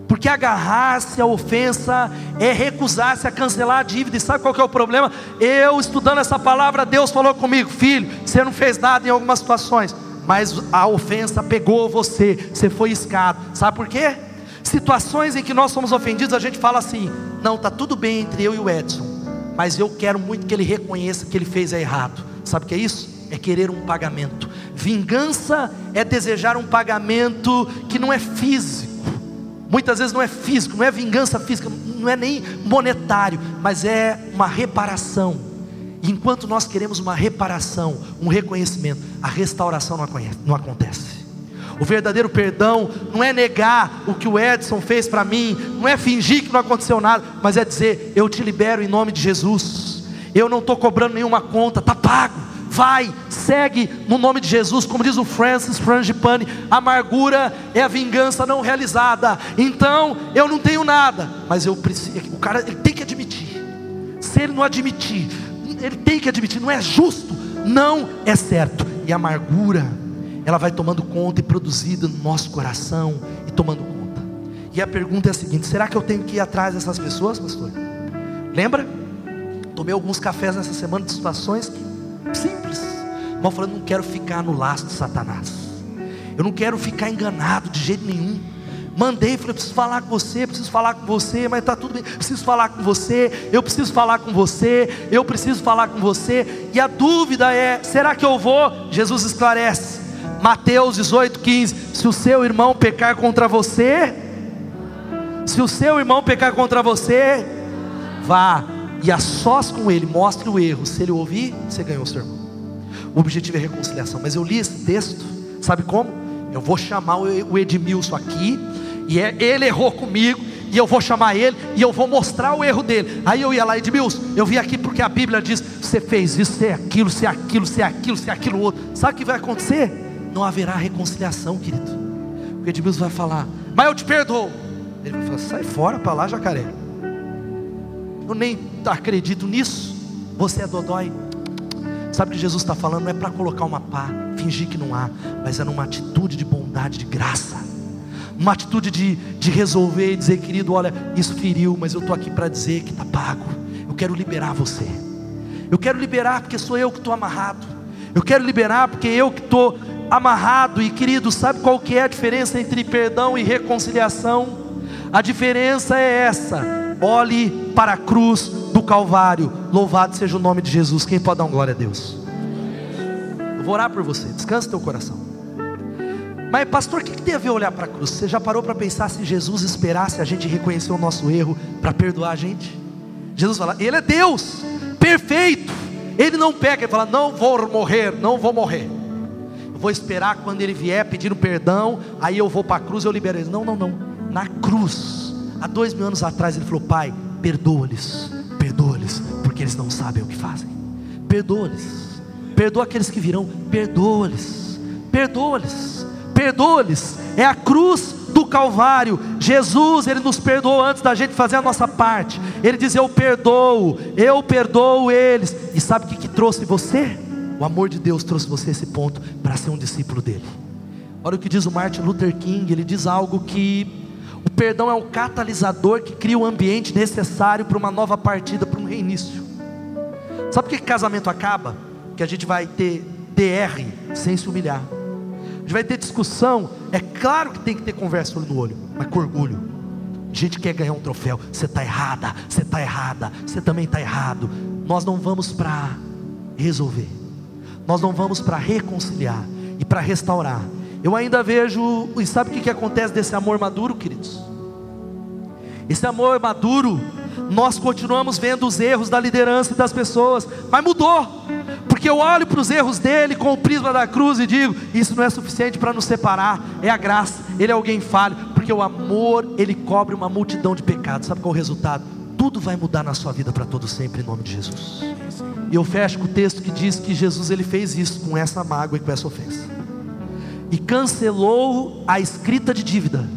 Porque agarrar-se à ofensa é recusar-se a cancelar a dívida. E sabe qual que é o problema? Eu estudando essa palavra, Deus falou comigo, filho, você não fez nada em algumas situações mas a ofensa pegou você, você foi escado. Sabe por quê? Situações em que nós somos ofendidos, a gente fala assim: não, está tudo bem entre eu e o Edson, mas eu quero muito que ele reconheça que ele fez errado. Sabe o que é isso? É querer um pagamento. Vingança é desejar um pagamento que não é físico. Muitas vezes não é físico, não é vingança física, não é nem monetário, mas é uma reparação enquanto nós queremos uma reparação, um reconhecimento, a restauração não, acontece. O verdadeiro perdão não é negar o que o Edson fez para mim, não é fingir que não aconteceu nada, mas é dizer: eu te libero em nome de Jesus. Eu não estou cobrando nenhuma conta, está pago. Vai, segue no nome de Jesus, como diz o Francis Frangipane, amargura é a vingança não realizada. Então, eu não tenho nada, mas eu preciso, o cara ele tem que admitir. Se ele não admitir, ele tem que admitir, não é justo, não é certo. E a amargura, ela vai tomando conta e produzida no nosso coração e tomando conta. E a pergunta é a seguinte: será que eu tenho que ir atrás dessas pessoas, pastor? Lembra? Tomei alguns cafés nessa semana de situações simples. Mal falando, não quero ficar no laço de Satanás. Eu não quero ficar enganado de jeito nenhum. Mandei, falei, preciso falar com você, preciso falar com você, mas está tudo bem, preciso falar com você, eu preciso falar com você, eu preciso falar com você. E a dúvida é: será que eu vou? Jesus esclarece. Mateus 18, 15: Se o seu irmão pecar contra você, Se o seu irmão pecar contra você, vá e a sós com ele, mostre o erro. Se ele ouvir, você ganhou o seu irmão. O objetivo é reconciliação. Mas eu li esse texto, sabe como? Eu vou chamar o Edmilson aqui, e é, ele errou comigo, e eu vou chamar ele, e eu vou mostrar o erro dele. Aí eu ia lá, Edmilson, eu vim aqui porque a Bíblia diz: você fez isso, você é aquilo, você é aquilo, você é aquilo, você é aquilo outro. Sabe o que vai acontecer? Não haverá reconciliação, querido. O Edmilson vai falar, mas eu te perdoo. Ele vai falar: sai fora para lá, jacaré. Eu nem acredito nisso. Você é dodói. Sabe o que Jesus está falando? Não é para colocar uma pá, fingir que não há, mas é numa atitude de bondade, de graça, uma atitude de, de resolver e dizer, querido, olha, isso feriu, mas eu estou aqui para dizer que está pago. Eu quero liberar você. Eu quero liberar porque sou eu que estou amarrado. Eu quero liberar porque eu que estou amarrado. E querido, sabe qual que é a diferença entre perdão e reconciliação? A diferença é essa: olhe para a cruz do Calvário. Louvado seja o nome de Jesus. Quem pode dar uma glória a Deus? Eu vou orar por você. Descansa teu coração. Mas, pastor, o que, tem a ver olhar para a cruz? Você já parou para pensar se Jesus esperasse a gente reconhecer o nosso erro para perdoar a gente? Jesus fala, Ele é Deus, perfeito. Ele não pega e fala, não vou morrer, não vou morrer. Vou esperar quando Ele vier pedindo perdão, aí eu vou para a cruz e eu libero ele. Não, não, não. Na cruz, há dois mil anos atrás, Ele falou, Pai, perdoa-lhes, perdoa-lhes, porque eles não sabem o que fazem. Perdoa-lhes, perdoa aqueles que virão, perdoa-lhes, perdoa-lhes, perdoa-lhes. É a cruz do Calvário. Jesus, ele nos perdoou antes da gente fazer a nossa parte. Ele diz: Eu perdoo, eu perdoo eles. E sabe o que, que trouxe você? O amor de Deus trouxe você a esse ponto para ser um discípulo dele. Olha o que diz o Martin Luther King, ele diz algo que o perdão é um catalisador que cria o ambiente necessário para uma nova partida, para um reinício. Sabe por que casamento acaba? Que a gente vai ter DR sem se humilhar. Gente vai ter discussão. É claro que tem que ter conversa olho no olho, mas com orgulho. A gente quer ganhar um troféu. Você está errada, você está errada, você também está errado. Nós não vamos para resolver. Nós não vamos para reconciliar e para restaurar. Eu ainda vejo, e sabe o que, que acontece desse amor maduro, queridos? Esse amor maduro, nós continuamos vendo os erros da liderança e das pessoas, mas mudou, porque eu olho para os erros dele com o prisma da cruz e digo: isso não é suficiente para nos separar, é a graça, ele é alguém falho, porque o amor ele cobre uma multidão de pecados, sabe qual é o resultado? Tudo vai mudar na sua vida para todo sempre, em nome de Jesus. E eu fecho com o texto que diz que Jesus ele fez isso com essa mágoa e com essa ofensa e cancelou a escrita de dívida,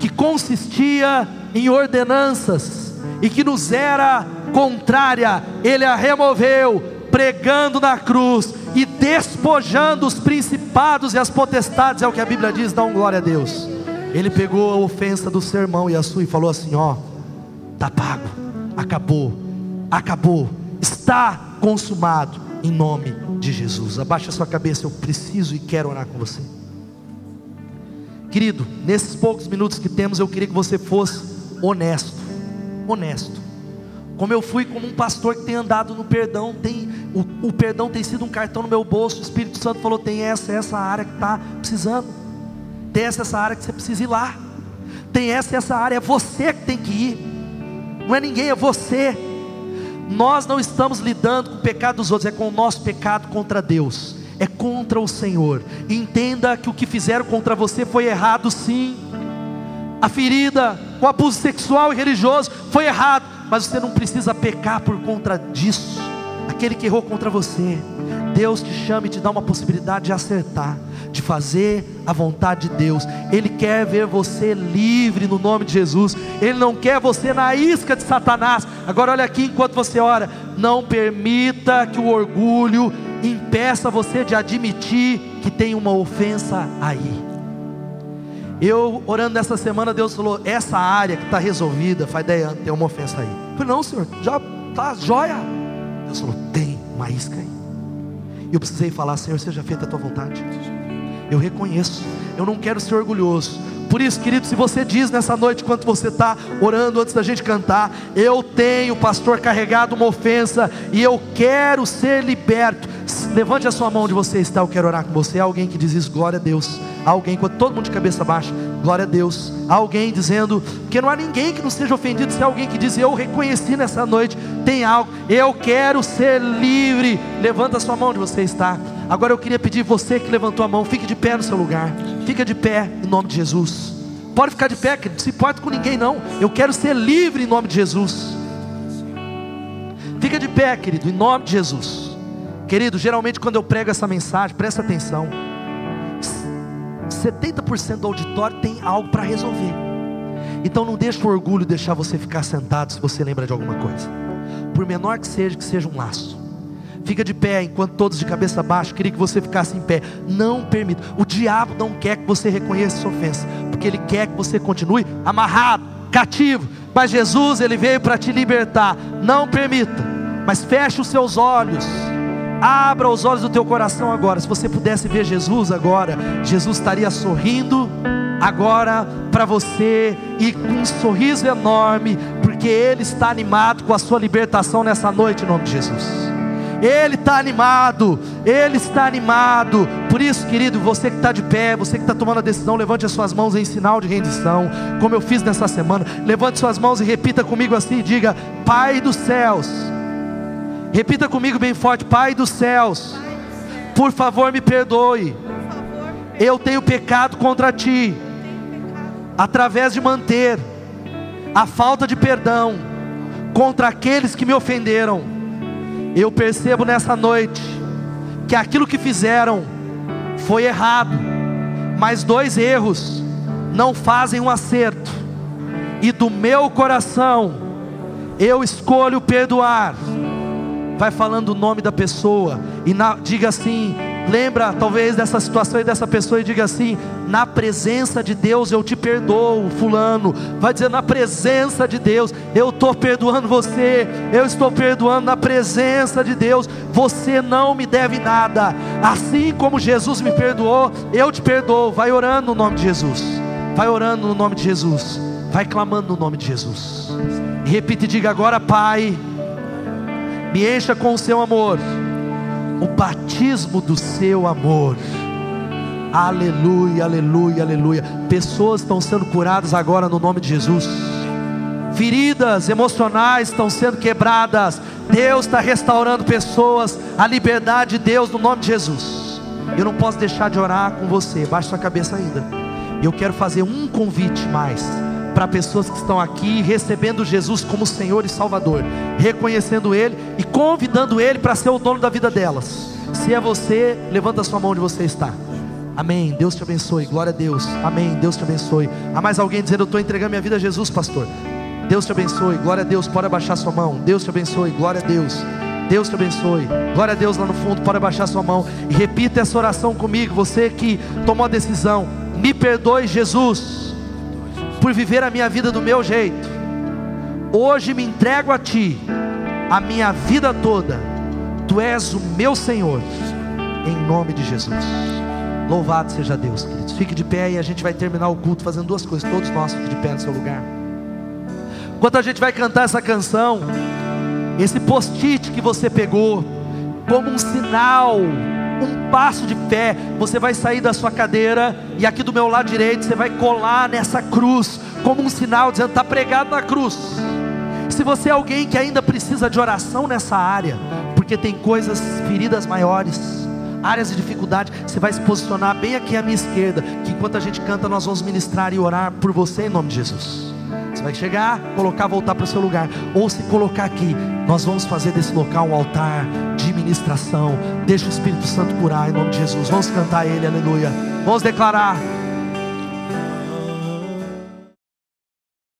que consistia em ordenanças e que nos era contrária, ele a removeu, pregando na cruz e despojando os principados e as potestades, é o que a Bíblia diz, dá um glória a Deus. Ele pegou a ofensa do sermão e a sua e falou assim: Ó, está pago, acabou, acabou, está consumado, em nome de Jesus. Abaixa sua cabeça, eu preciso e quero orar com você. Querido, nesses poucos minutos que temos, eu queria que você fosse honesto. Honesto. Como eu fui como um pastor que tem andado no perdão, tem o, o perdão tem sido um cartão no meu bolso. O Espírito Santo falou: tem essa, essa área que está precisando. Tem essa, essa área que você precisa ir lá. Tem essa, essa área, é você que tem que ir. Não é ninguém, é você. Nós não estamos lidando com o pecado dos outros, é com o nosso pecado contra Deus é contra o Senhor. Entenda que o que fizeram contra você foi errado, sim. A ferida, o abuso sexual e religioso foi errado, mas você não precisa pecar por conta disso. Aquele que errou contra você, Deus te chama e te dá uma possibilidade de acertar, de fazer a vontade de Deus. Ele quer ver você livre no nome de Jesus. Ele não quer você na isca de Satanás. Agora olha aqui enquanto você ora, não permita que o orgulho impeça você de admitir que tem uma ofensa aí. Eu orando nessa semana, Deus falou: essa área que está resolvida, faz 10 anos, tem uma ofensa aí. Eu falei, não, Senhor, já está jóia. Deus falou: tem uma isca aí. E eu precisei falar, Senhor, seja feita a tua vontade. Eu reconheço, eu não quero ser orgulhoso. Por isso, querido, se você diz nessa noite, enquanto você está orando antes da gente cantar, eu tenho, pastor, carregado uma ofensa e eu quero ser liberto. Levante a sua mão onde você está, eu quero orar com você. Alguém que diz isso, glória a Deus. Alguém, quando todo mundo de cabeça baixa, Glória a Deus. Alguém dizendo, porque não há ninguém que não seja ofendido, se alguém que diz, eu reconheci nessa noite, tem algo, eu quero ser livre. Levanta a sua mão onde você está. Agora eu queria pedir você que levantou a mão, fique de pé no seu lugar. Fica de pé em nome de Jesus. Pode ficar de pé, querido, não se importa com ninguém não. Eu quero ser livre em nome de Jesus. Fica de pé, querido, em nome de Jesus. Querido, geralmente quando eu prego essa mensagem, presta atenção. 70% do auditório tem algo para resolver. Então não deixe o orgulho deixar você ficar sentado se você lembra de alguma coisa. Por menor que seja, que seja um laço. Fica de pé enquanto todos de cabeça baixa. Queria que você ficasse em pé. Não permita. O diabo não quer que você reconheça sua ofensa, porque ele quer que você continue amarrado, cativo. Mas Jesus, ele veio para te libertar. Não permita. Mas feche os seus olhos. Abra os olhos do teu coração agora. Se você pudesse ver Jesus agora, Jesus estaria sorrindo agora para você e com um sorriso enorme, porque Ele está animado com a sua libertação nessa noite, em nome de Jesus. Ele está animado, Ele está animado. Por isso, querido, você que está de pé, você que está tomando a decisão, levante as suas mãos em sinal de rendição, como eu fiz nessa semana. Levante suas mãos e repita comigo assim: diga, Pai dos céus Repita comigo bem forte: Pai dos céus, por favor me perdoe. Eu tenho pecado contra ti, através de manter a falta de perdão contra aqueles que me ofenderam. Eu percebo nessa noite que aquilo que fizeram foi errado, mas dois erros não fazem um acerto, e do meu coração eu escolho perdoar. Vai falando o nome da pessoa e na, diga assim: lembra talvez dessa situação e dessa pessoa e diga assim: na presença de Deus eu te perdoo, Fulano. Vai dizer: na presença de Deus eu estou perdoando você, eu estou perdoando na presença de Deus. Você não me deve nada, assim como Jesus me perdoou, eu te perdoo. Vai orando no nome de Jesus, vai orando no nome de Jesus, vai clamando no nome de Jesus. Repita e diga agora, Pai me encha com o seu amor, o batismo do seu amor. Aleluia, aleluia, aleluia. Pessoas estão sendo curadas agora no nome de Jesus. Feridas emocionais estão sendo quebradas. Deus está restaurando pessoas. A liberdade de Deus no nome de Jesus. Eu não posso deixar de orar com você. Baixe sua cabeça ainda. Eu quero fazer um convite mais para pessoas que estão aqui recebendo Jesus como Senhor e Salvador, reconhecendo Ele e convidando Ele para ser o dono da vida delas. Se é você, levanta a sua mão onde você está. Amém. Deus te abençoe. Glória a Deus. Amém. Deus te abençoe. Há mais alguém dizendo: Eu estou entregando minha vida a Jesus, pastor. Deus te abençoe. Glória a Deus. Pode abaixar sua mão. Deus te abençoe. Glória a Deus. Deus te abençoe. Glória a Deus lá no fundo. Pode abaixar sua mão. E repita essa oração comigo. Você que tomou a decisão. Me perdoe, Jesus por viver a minha vida do meu jeito. Hoje me entrego a Ti, a minha vida toda. Tu és o meu Senhor, em nome de Jesus. Louvado seja Deus, queridos. Fique de pé e a gente vai terminar o culto fazendo duas coisas. Todos nós fiquem de pé no seu lugar. Enquanto a gente vai cantar essa canção, esse post-it que você pegou, como um sinal um passo de fé, você vai sair da sua cadeira e aqui do meu lado direito você vai colar nessa cruz, como um sinal dizendo: está pregado na cruz. Se você é alguém que ainda precisa de oração nessa área, porque tem coisas, feridas maiores, áreas de dificuldade, você vai se posicionar bem aqui à minha esquerda, que enquanto a gente canta, nós vamos ministrar e orar por você em nome de Jesus. Você vai chegar, colocar, voltar para o seu lugar, ou se colocar aqui, nós vamos fazer desse local um altar de ministração. Deixa o Espírito Santo curar em nome de Jesus. Vamos cantar Ele, aleluia. Vamos declarar.